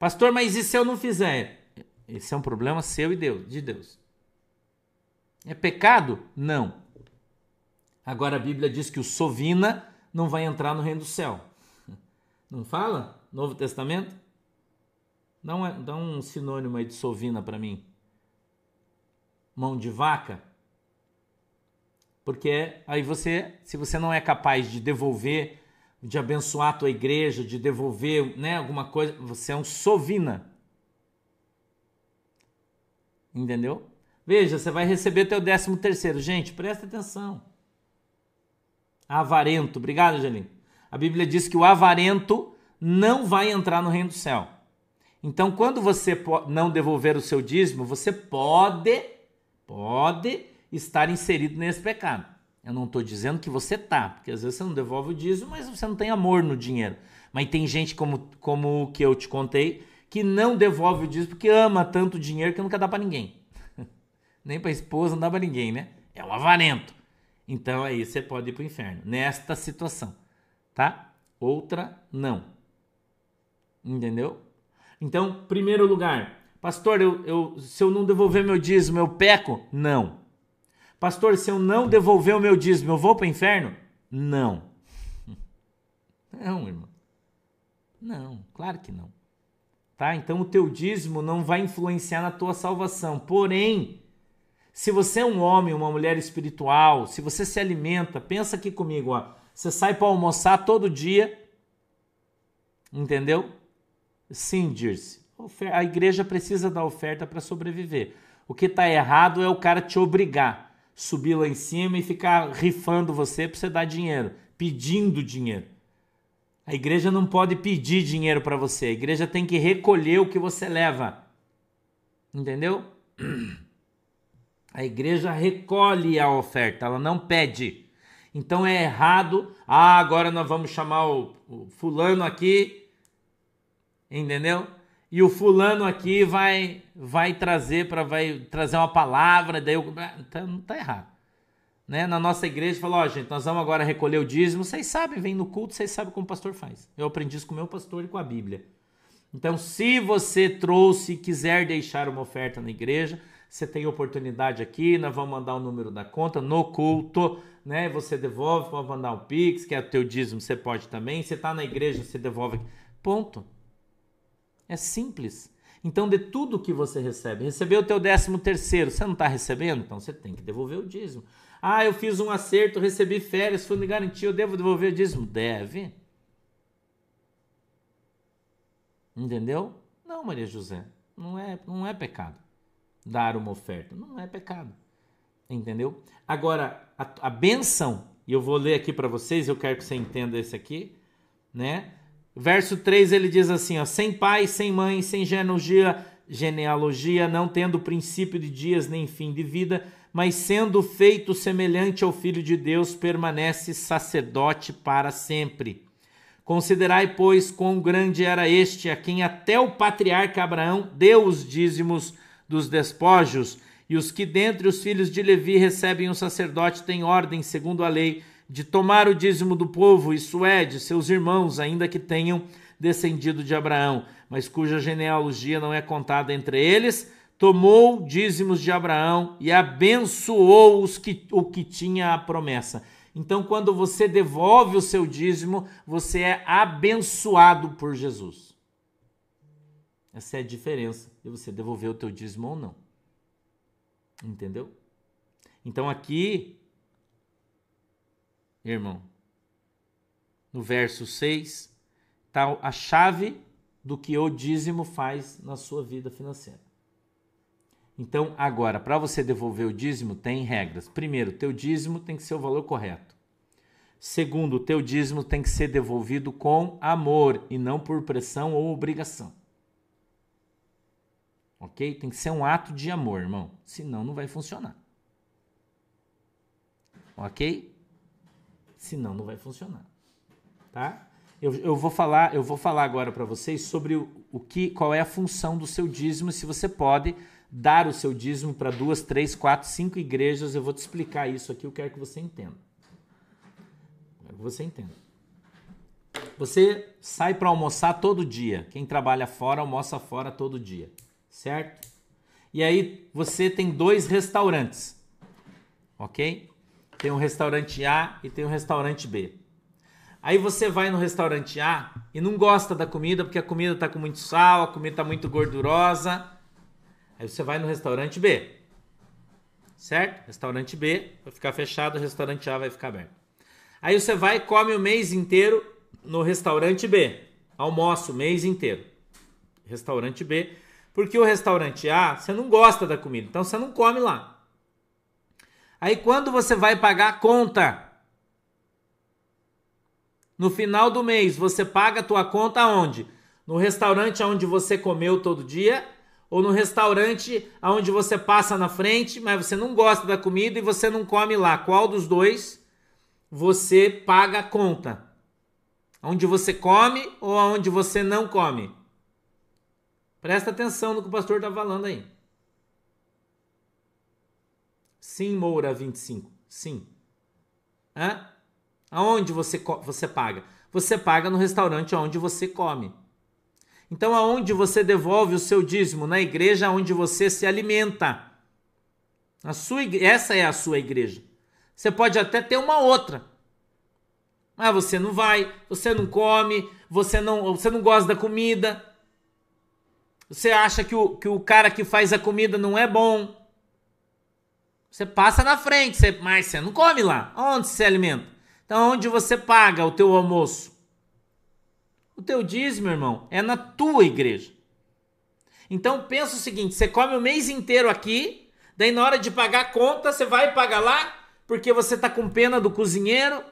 Pastor, mas e se eu não fizer? Esse é um problema seu e Deus, de Deus. É pecado? Não. Agora a Bíblia diz que o sovina não vai entrar no reino do céu. Não fala? Novo Testamento? Dá um, dá um sinônimo aí de sovina para mim. Mão de vaca. Porque aí você, se você não é capaz de devolver, de abençoar a tua igreja, de devolver né, alguma coisa, você é um sovina. Entendeu? Veja, você vai receber teu décimo terceiro. Gente, presta atenção. Avarento. Obrigado, Janine. A Bíblia diz que o avarento não vai entrar no reino do céu. Então, quando você não devolver o seu dízimo, você pode, pode estar inserido nesse pecado. Eu não estou dizendo que você tá, porque às vezes você não devolve o dízimo, mas você não tem amor no dinheiro. Mas tem gente como, como o que eu te contei, que não devolve o dízimo porque ama tanto dinheiro que nunca dá para ninguém. *laughs* Nem para esposa não dá para ninguém, né? É um avarento. Então aí você pode ir para o inferno nesta situação, tá? Outra não. Entendeu? Então, primeiro lugar, pastor, eu, eu, se eu não devolver meu dízimo, eu peco? Não. Pastor, se eu não devolver o meu dízimo, eu vou para o inferno? Não. *laughs* Não, irmão. Não, claro que não. Tá? Então o teu dízimo não vai influenciar na tua salvação. Porém, se você é um homem, uma mulher espiritual, se você se alimenta, pensa aqui comigo, ó. Você sai para almoçar todo dia, entendeu? Sim, Dirce. A igreja precisa da oferta para sobreviver. O que está errado é o cara te obrigar, subir lá em cima e ficar rifando você para você dar dinheiro, pedindo dinheiro. A igreja não pode pedir dinheiro para você. A igreja tem que recolher o que você leva. Entendeu? *clears throat* A igreja recolhe a oferta, ela não pede. Então é errado. Ah, agora nós vamos chamar o, o fulano aqui, entendeu? E o fulano aqui vai vai trazer para vai trazer uma palavra, daí eu, tá, não tá errado. Né? Na nossa igreja falou, ó, oh, gente, nós vamos agora recolher o dízimo. Vocês sabem, vem no culto, vocês sabem como o pastor faz. Eu aprendi isso com o meu pastor e com a Bíblia. Então, se você trouxe e quiser deixar uma oferta na igreja, você tem oportunidade aqui, nós vamos mandar o número da conta no culto, né? Você devolve, pode mandar um Pix, que é o teu dízimo, você pode também. Você está na igreja, você devolve. Ponto. É simples. Então, de tudo que você recebe, recebeu o teu décimo terceiro, você não está recebendo? Então você tem que devolver o dízimo. Ah, eu fiz um acerto, recebi férias, fundo de garantia, eu devo devolver o dízimo? Deve. Entendeu? Não, Maria José, não é, não é pecado dar uma oferta. Não é pecado. Entendeu? Agora, a, a benção, e eu vou ler aqui para vocês, eu quero que você entenda esse aqui, né? Verso 3 ele diz assim: ó, sem pai, sem mãe, sem genealogia, genealogia, não tendo princípio de dias nem fim de vida, mas sendo feito semelhante ao Filho de Deus, permanece sacerdote para sempre. Considerai, pois, quão grande era este, a quem até o patriarca Abraão deu os dízimos dos despojos, e os que dentre os filhos de Levi recebem um sacerdote têm ordem, segundo a lei, de tomar o dízimo do povo, isso é, de seus irmãos, ainda que tenham descendido de Abraão, mas cuja genealogia não é contada entre eles, tomou dízimos de Abraão e abençoou os que, o que tinha a promessa. Então, quando você devolve o seu dízimo, você é abençoado por Jesus. Essa é a diferença de você devolver o teu dízimo ou não. Entendeu? Então aqui, irmão, no verso 6, está a chave do que o dízimo faz na sua vida financeira. Então, agora, para você devolver o dízimo, tem regras. Primeiro, teu dízimo tem que ser o valor correto. Segundo, o teu dízimo tem que ser devolvido com amor e não por pressão ou obrigação. Ok? Tem que ser um ato de amor, irmão. Senão não vai funcionar. Ok? Senão não vai funcionar. Tá? Eu, eu vou falar, eu vou falar agora para vocês sobre o, o que, qual é a função do seu dízimo, se você pode dar o seu dízimo para duas, três, quatro, cinco igrejas. Eu vou te explicar isso aqui, eu quero que você entenda. Eu quero que você entenda. Você sai para almoçar todo dia. Quem trabalha fora almoça fora todo dia certo? E aí você tem dois restaurantes, ok? Tem um restaurante A e tem um restaurante B. Aí você vai no restaurante A e não gosta da comida porque a comida está com muito sal, a comida está muito gordurosa. Aí você vai no restaurante B, certo? Restaurante B vai ficar fechado, restaurante A vai ficar aberto. Aí você vai e come o mês inteiro no restaurante B, almoço o mês inteiro. Restaurante B porque o restaurante A, você não gosta da comida, então você não come lá. Aí quando você vai pagar a conta, no final do mês, você paga a tua conta onde? No restaurante onde você comeu todo dia ou no restaurante onde você passa na frente, mas você não gosta da comida e você não come lá. Qual dos dois você paga a conta? Onde você come ou onde você não come? Presta atenção no que o pastor está falando aí. Sim, Moura 25. Sim. Hã? Aonde você, você paga? Você paga no restaurante onde você come. Então, aonde você devolve o seu dízimo? Na igreja onde você se alimenta. A sua, essa é a sua igreja. Você pode até ter uma outra. Ah, você não vai, você não come, você não, você não gosta da comida. Você acha que o, que o cara que faz a comida não é bom. Você passa na frente, você, mas você não come lá. Onde você se alimenta? Então, onde você paga o teu almoço? O teu dízimo, irmão, é na tua igreja. Então pensa o seguinte: você come o mês inteiro aqui, daí na hora de pagar a conta, você vai pagar lá, porque você tá com pena do cozinheiro,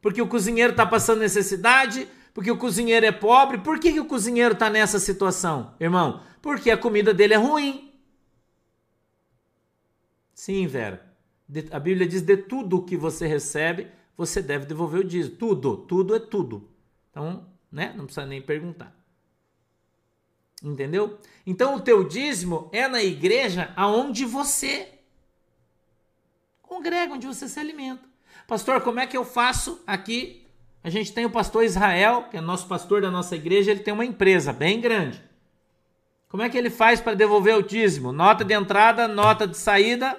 porque o cozinheiro tá passando necessidade, porque o cozinheiro é pobre. Por que, que o cozinheiro tá nessa situação, irmão? Porque a comida dele é ruim. Sim, Vera. A Bíblia diz: de tudo que você recebe, você deve devolver o dízimo. Tudo, tudo é tudo. Então, né? Não precisa nem perguntar. Entendeu? Então o teu dízimo é na igreja aonde você congrega, onde você se alimenta. Pastor, como é que eu faço aqui? A gente tem o pastor Israel, que é nosso pastor da nossa igreja, ele tem uma empresa bem grande. Como é que ele faz para devolver o dízimo? Nota de entrada, nota de saída,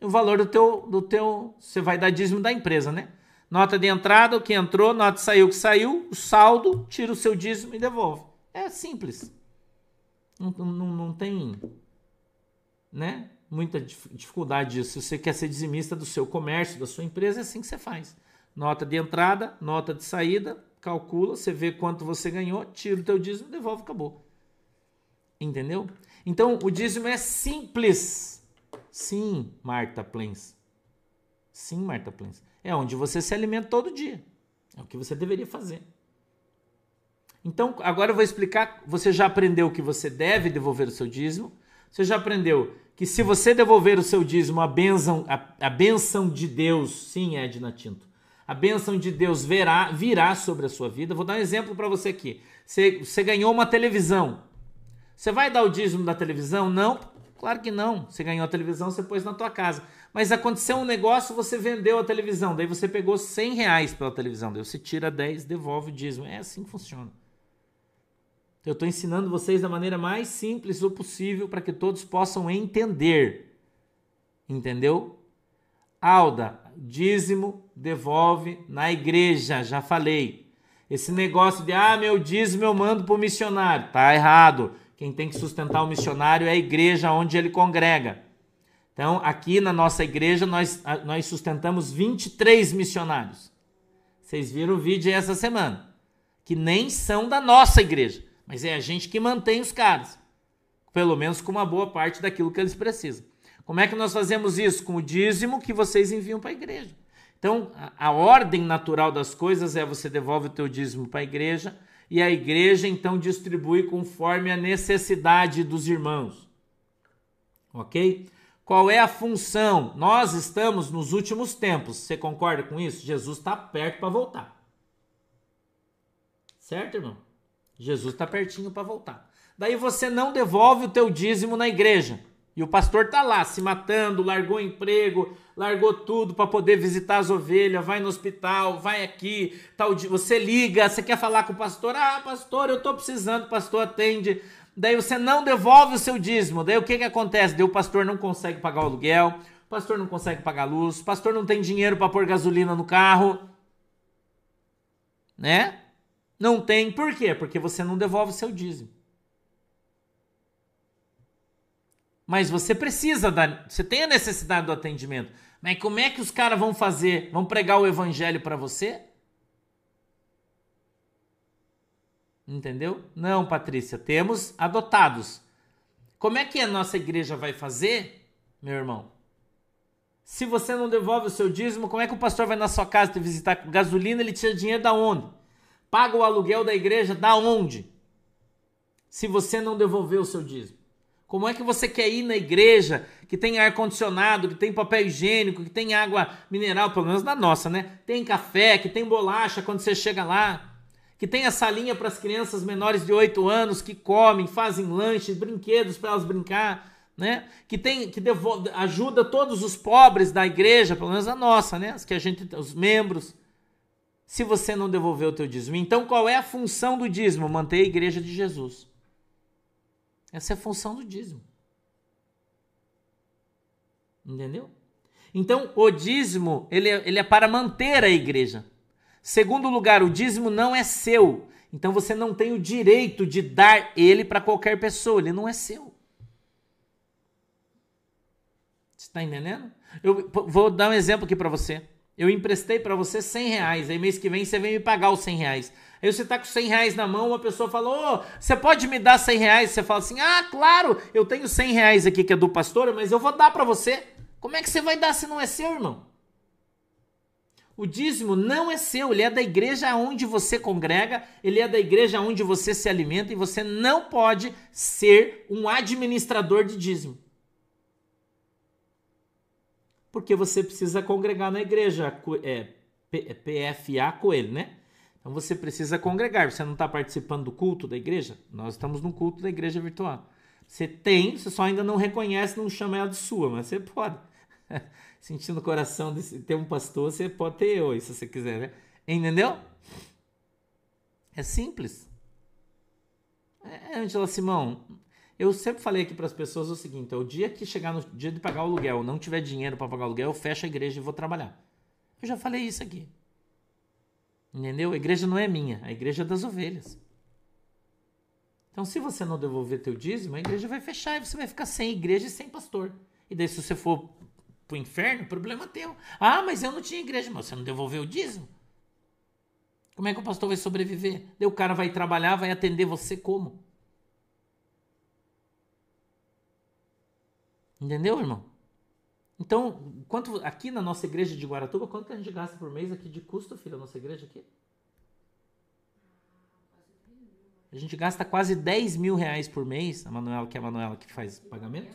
o valor do teu, do teu. Você vai dar dízimo da empresa, né? Nota de entrada, o que entrou, nota de saiu, o que saiu, o saldo, tira o seu dízimo e devolve. É simples. Não, não, não tem né, muita dificuldade disso. Se você quer ser dizimista do seu comércio, da sua empresa, é assim que você faz. Nota de entrada, nota de saída, calcula, você vê quanto você ganhou, tira o teu dízimo, devolve, acabou. Entendeu? Então, o dízimo é simples. Sim, Marta Plens. Sim, Marta Plens. É onde você se alimenta todo dia. É o que você deveria fazer. Então, agora eu vou explicar. Você já aprendeu que você deve devolver o seu dízimo. Você já aprendeu que se você devolver o seu dízimo, a benção, a, a benção de Deus, sim, Edna Tinto, a benção de Deus verá, virá sobre a sua vida. Vou dar um exemplo para você aqui. Você, você ganhou uma televisão. Você vai dar o dízimo da televisão? Não, Claro que não. Você ganhou a televisão, você pôs na tua casa. Mas aconteceu um negócio, você vendeu a televisão. Daí você pegou 100 reais pela televisão. Daí você tira 10, devolve o dízimo. É assim que funciona. Eu estou ensinando vocês da maneira mais simples possível para que todos possam entender. Entendeu? Alda, dízimo devolve na igreja. Já falei. Esse negócio de, ah, meu dízimo eu mando para o missionário. Tá errado. Quem tem que sustentar o missionário é a igreja onde ele congrega. Então, aqui na nossa igreja, nós, nós sustentamos 23 missionários. Vocês viram o vídeo essa semana. Que nem são da nossa igreja, mas é a gente que mantém os caras. Pelo menos com uma boa parte daquilo que eles precisam. Como é que nós fazemos isso? Com o dízimo que vocês enviam para a igreja. Então, a, a ordem natural das coisas é você devolve o teu dízimo para a igreja, e a igreja então distribui conforme a necessidade dos irmãos. Ok? Qual é a função? Nós estamos nos últimos tempos. Você concorda com isso? Jesus está perto para voltar. Certo, irmão? Jesus está pertinho para voltar. Daí você não devolve o teu dízimo na igreja. E o pastor tá lá se matando, largou emprego, largou tudo para poder visitar as ovelhas, vai no hospital, vai aqui, tal dia, você liga, você quer falar com o pastor, ah, pastor, eu tô precisando, o pastor atende. Daí você não devolve o seu dízimo. Daí o que que acontece? Daí o pastor não consegue pagar o aluguel, o pastor não consegue pagar a luz, o pastor não tem dinheiro para pôr gasolina no carro. Né? Não tem. Por quê? Porque você não devolve o seu dízimo. Mas você precisa da, você tem a necessidade do atendimento. Mas como é que os caras vão fazer? Vão pregar o evangelho para você? Entendeu? Não, Patrícia, temos adotados. Como é que a nossa igreja vai fazer, meu irmão? Se você não devolve o seu dízimo, como é que o pastor vai na sua casa te visitar com gasolina? Ele tira dinheiro da onde? Paga o aluguel da igreja da onde? Se você não devolver o seu dízimo. Como é que você quer ir na igreja que tem ar-condicionado, que tem papel higiênico, que tem água mineral, pelo menos na nossa, né? Tem café, que tem bolacha quando você chega lá, que tem a salinha para as crianças menores de 8 anos que comem, fazem lanches, brinquedos para elas brincar, né? Que tem que ajuda todos os pobres da igreja, pelo menos a nossa, né? Que a gente os membros. se você não devolver o teu dízimo. Então, qual é a função do dízimo? Manter a igreja de Jesus. Essa é a função do dízimo. Entendeu? Então, o dízimo, ele é, ele é para manter a igreja. Segundo lugar, o dízimo não é seu. Então, você não tem o direito de dar ele para qualquer pessoa. Ele não é seu. Você está entendendo? Eu vou dar um exemplo aqui para você. Eu emprestei para você 100 reais. Aí mês que vem você vem me pagar os 100 reais. Aí você tá com 100 reais na mão, uma pessoa falou, oh, você pode me dar 100 reais? Você fala assim, ah, claro, eu tenho 100 reais aqui que é do pastor, mas eu vou dar para você. Como é que você vai dar se não é seu, irmão? O dízimo não é seu, ele é da igreja onde você congrega, ele é da igreja onde você se alimenta e você não pode ser um administrador de dízimo porque você precisa congregar na igreja, é, PFA é Coelho, né? Então você precisa congregar, você não está participando do culto da igreja? Nós estamos no culto da igreja virtual. Você tem, você só ainda não reconhece, não chama ela de sua, mas você pode. *laughs* Sentindo o coração de ter um pastor, você pode ter eu, se você quiser, né? Entendeu? É simples. É, Angela Simão, eu sempre falei aqui para as pessoas o seguinte: o dia que chegar no dia de pagar o aluguel, não tiver dinheiro para pagar o aluguel, eu fecho a igreja e vou trabalhar. Eu já falei isso aqui. Entendeu? A igreja não é minha, a igreja é das ovelhas. Então, se você não devolver teu dízimo, a igreja vai fechar e você vai ficar sem igreja e sem pastor. E daí, se você for pro inferno, problema teu. Ah, mas eu não tinha igreja, mas você não devolveu o dízimo. Como é que o pastor vai sobreviver? Daí o cara vai trabalhar, vai atender você como? Entendeu, irmão? Então, quanto aqui na nossa igreja de Guaratuba, quanto que a gente gasta por mês aqui de custo, filho, a nossa igreja aqui? A gente gasta quase 10 mil reais por mês, a Manuela, que é a Manuela que faz pagamento.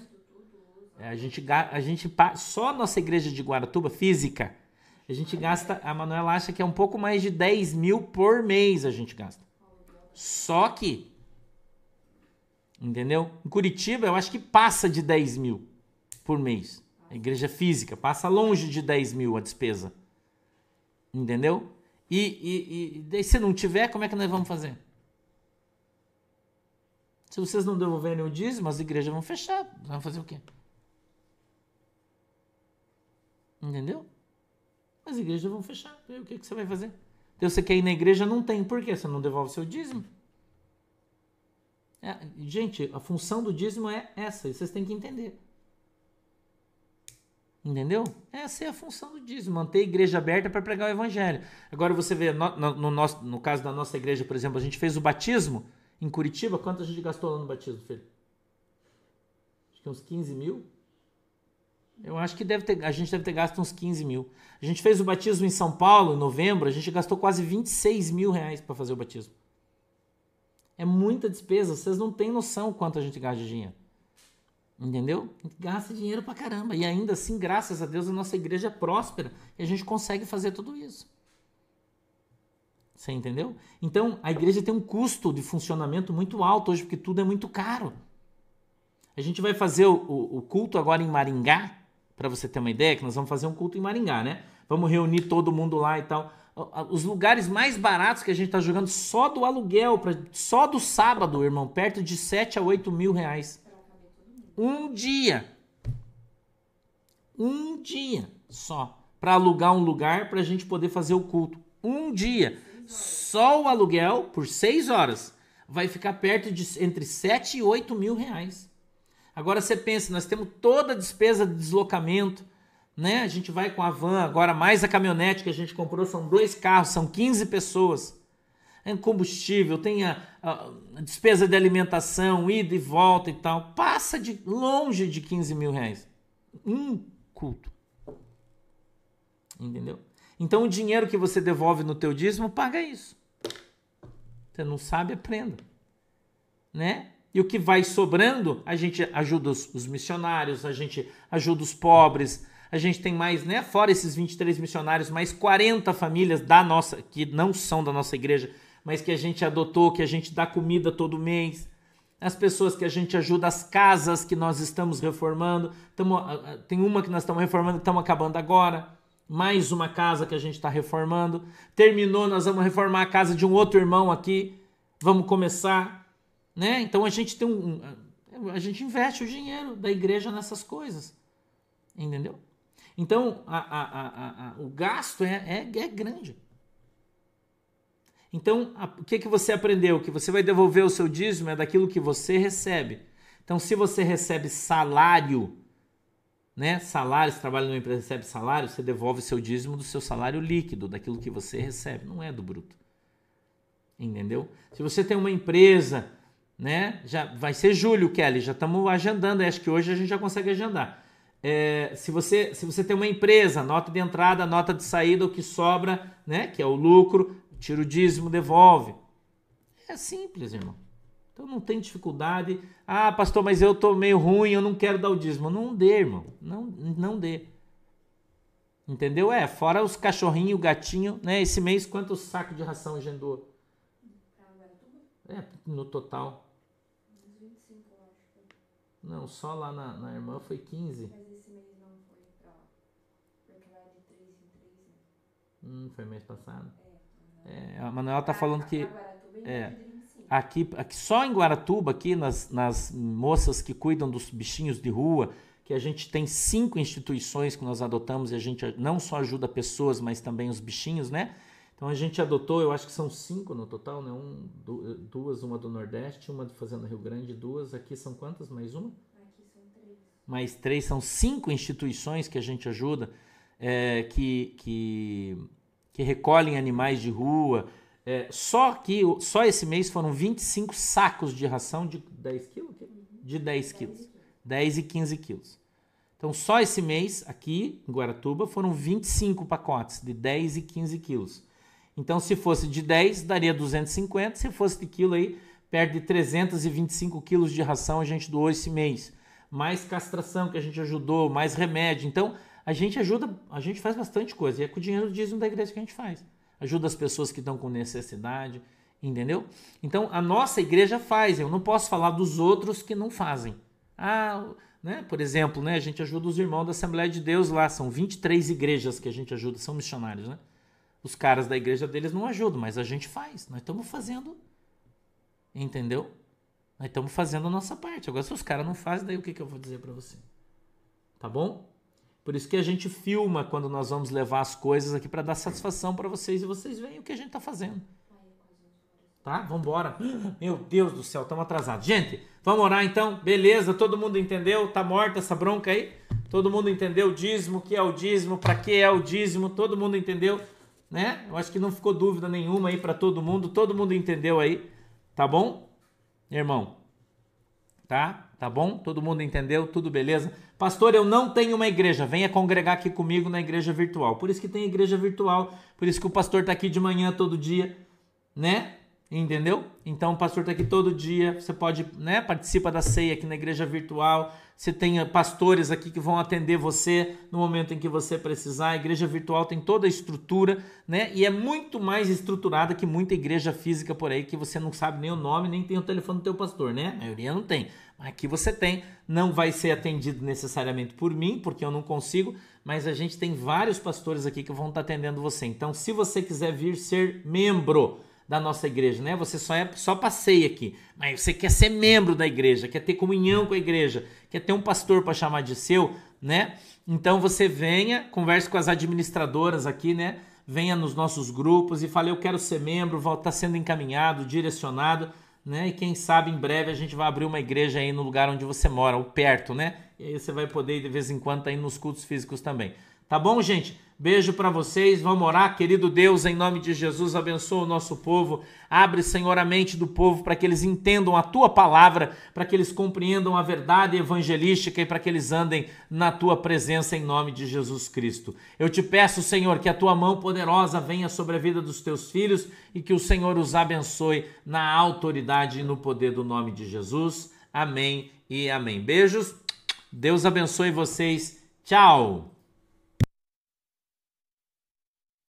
É, a gente, a gente só a nossa igreja de Guaratuba, física, a gente gasta, a Manuela acha que é um pouco mais de 10 mil por mês a gente gasta. Só que, entendeu? Em Curitiba eu acho que passa de 10 mil por mês. A igreja física passa longe de 10 mil a despesa. Entendeu? E, e, e daí, se não tiver, como é que nós vamos fazer? Se vocês não devolverem o dízimo, as igrejas vão fechar. Vão fazer o quê? Entendeu? As igrejas vão fechar. E o que, que você vai fazer? Então você quer ir na igreja, não tem. Por quê? Você não devolve seu dízimo. É, gente, a função do dízimo é essa. E vocês têm que entender. Entendeu? Essa é a função do dízimo, manter a igreja aberta para pregar o evangelho. Agora você vê, no, no, no, nosso, no caso da nossa igreja, por exemplo, a gente fez o batismo em Curitiba. Quanto a gente gastou lá no batismo, filho? Acho que uns 15 mil. Eu acho que deve ter, a gente deve ter gasto uns 15 mil. A gente fez o batismo em São Paulo, em novembro, a gente gastou quase 26 mil reais para fazer o batismo. É muita despesa, vocês não têm noção quanto a gente gasta de dinheiro. Entendeu? Gasta dinheiro pra caramba. E ainda assim, graças a Deus, a nossa igreja é próspera e a gente consegue fazer tudo isso. Você entendeu? Então, a igreja tem um custo de funcionamento muito alto hoje, porque tudo é muito caro. A gente vai fazer o, o, o culto agora em Maringá, para você ter uma ideia, que nós vamos fazer um culto em Maringá, né? Vamos reunir todo mundo lá e tal. Os lugares mais baratos que a gente está jogando só do aluguel, pra, só do sábado, irmão, perto de 7 a 8 mil reais. Um dia. Um dia só. Para alugar um lugar para a gente poder fazer o culto. Um dia. Só o aluguel, por seis horas, vai ficar perto de entre 7 e 8 mil reais. Agora você pensa, nós temos toda a despesa de deslocamento, né? A gente vai com a van, agora mais a caminhonete que a gente comprou, são dois carros, são 15 pessoas em combustível, tem a, a, despesa de alimentação, ida e volta e tal. Passa de longe de 15 mil reais. Um culto. Entendeu? Então o dinheiro que você devolve no teu dízimo, paga isso. Você não sabe, aprenda. Né? E o que vai sobrando, a gente ajuda os, os missionários, a gente ajuda os pobres, a gente tem mais, né? Fora esses 23 missionários, mais 40 famílias da nossa, que não são da nossa igreja, mas que a gente adotou, que a gente dá comida todo mês, as pessoas que a gente ajuda, as casas que nós estamos reformando, tamo, tem uma que nós estamos reformando e estamos acabando agora. mais uma casa que a gente está reformando. Terminou, nós vamos reformar a casa de um outro irmão aqui. Vamos começar, né? Então a gente tem um, a gente investe o dinheiro da igreja nessas coisas, entendeu? Então a, a, a, o gasto é, é, é grande. Então, o que, que você aprendeu? Que você vai devolver o seu dízimo é daquilo que você recebe. Então, se você recebe salário, né? Salário, se trabalha numa empresa recebe salário, você devolve seu dízimo do seu salário líquido, daquilo que você recebe, não é do bruto. Entendeu? Se você tem uma empresa, né? Já vai ser julho, Kelly, já estamos agendando, acho que hoje a gente já consegue agendar. É, se, você, se você tem uma empresa, nota de entrada, nota de saída, o que sobra, né? Que é o lucro, tira o dízimo, devolve. É simples, irmão. Então não tem dificuldade. Ah, pastor, mas eu tô meio ruim, eu não quero dar o dízimo. Não dê, irmão. Não, não dê. Entendeu? É, fora os cachorrinhos, o gatinho, né? Esse mês, quantos sacos de ração agendou? É, no total. 25, eu acho. Não, só lá na, na irmã foi 15. Mas esse mês não foi pra. Porque é de 3 em 3, né? Hum, foi mês passado. É. A Manuela tá falando que. É, aqui, aqui, só em Guaratuba, aqui nas, nas moças que cuidam dos bichinhos de rua, que a gente tem cinco instituições que nós adotamos e a gente não só ajuda pessoas, mas também os bichinhos, né? Então a gente adotou, eu acho que são cinco no total, né? Um, duas, uma do Nordeste, uma de Fazenda Rio Grande, duas. Aqui são quantas? Mais uma? Aqui são três. Mais três, são cinco instituições que a gente ajuda, é, que, que que recolhem animais de rua. É, só que só esse mês foram 25 sacos de ração de 10 quilos? De 10 quilos. 10 e 15 quilos. Então, só esse mês, aqui em Guaratuba, foram 25 pacotes de 10 e 15 quilos. Então, se fosse de 10, daria 250. Se fosse de quilo aí, perto de 325 quilos de ração a gente doou esse mês. Mais castração que a gente ajudou, mais remédio. Então, a gente ajuda, a gente faz bastante coisa. E é com o dinheiro do dízimo da igreja que a gente faz. Ajuda as pessoas que estão com necessidade, entendeu? Então a nossa igreja faz. Eu não posso falar dos outros que não fazem. Ah, né? Por exemplo, né? A gente ajuda os irmãos da Assembleia de Deus lá. São 23 igrejas que a gente ajuda, são missionários, né? Os caras da igreja deles não ajudam, mas a gente faz. Nós estamos fazendo. Entendeu? Nós estamos fazendo a nossa parte. Agora, se os caras não fazem, daí o que, que eu vou dizer para você? Tá bom? Por isso que a gente filma quando nós vamos levar as coisas aqui para dar satisfação para vocês e vocês veem o que a gente está fazendo. Tá? Vamos embora. *gasps* Meu Deus do céu, estamos atrasados. Gente, vamos orar então? Beleza, todo mundo entendeu? Tá morta essa bronca aí? Todo mundo entendeu o dízimo, o que é o dízimo, para que é o dízimo? Todo mundo entendeu, né? Eu acho que não ficou dúvida nenhuma aí para todo mundo. Todo mundo entendeu aí, tá bom? Irmão, tá? Tá bom? Todo mundo entendeu? Tudo beleza? Pastor, eu não tenho uma igreja. Venha congregar aqui comigo na igreja virtual. Por isso que tem igreja virtual. Por isso que o pastor está aqui de manhã todo dia, né? Entendeu? Então o pastor está aqui todo dia. Você pode, né? Participa da ceia aqui na igreja virtual. Você tem pastores aqui que vão atender você no momento em que você precisar. A igreja virtual tem toda a estrutura, né? E é muito mais estruturada que muita igreja física por aí que você não sabe nem o nome, nem tem o telefone do teu pastor, né? A maioria não tem. Aqui você tem, não vai ser atendido necessariamente por mim, porque eu não consigo, mas a gente tem vários pastores aqui que vão estar atendendo você. Então, se você quiser vir ser membro da nossa igreja, né? Você só é só passeia aqui, mas você quer ser membro da igreja, quer ter comunhão com a igreja, quer ter um pastor para chamar de seu, né? Então você venha, converse com as administradoras aqui, né? Venha nos nossos grupos e fale eu quero ser membro, vou estar sendo encaminhado, direcionado né? E quem sabe em breve a gente vai abrir uma igreja aí no lugar onde você mora, ou perto, né? E aí você vai poder de vez em quando estar tá nos cultos físicos também. Tá bom, gente? Beijo para vocês. Vamos orar, querido Deus, em nome de Jesus, abençoa o nosso povo. Abre, Senhor, a mente do povo para que eles entendam a tua palavra, para que eles compreendam a verdade evangelística e para que eles andem na tua presença em nome de Jesus Cristo. Eu te peço, Senhor, que a tua mão poderosa venha sobre a vida dos teus filhos e que o Senhor os abençoe na autoridade e no poder do nome de Jesus. Amém e amém. Beijos. Deus abençoe vocês. Tchau.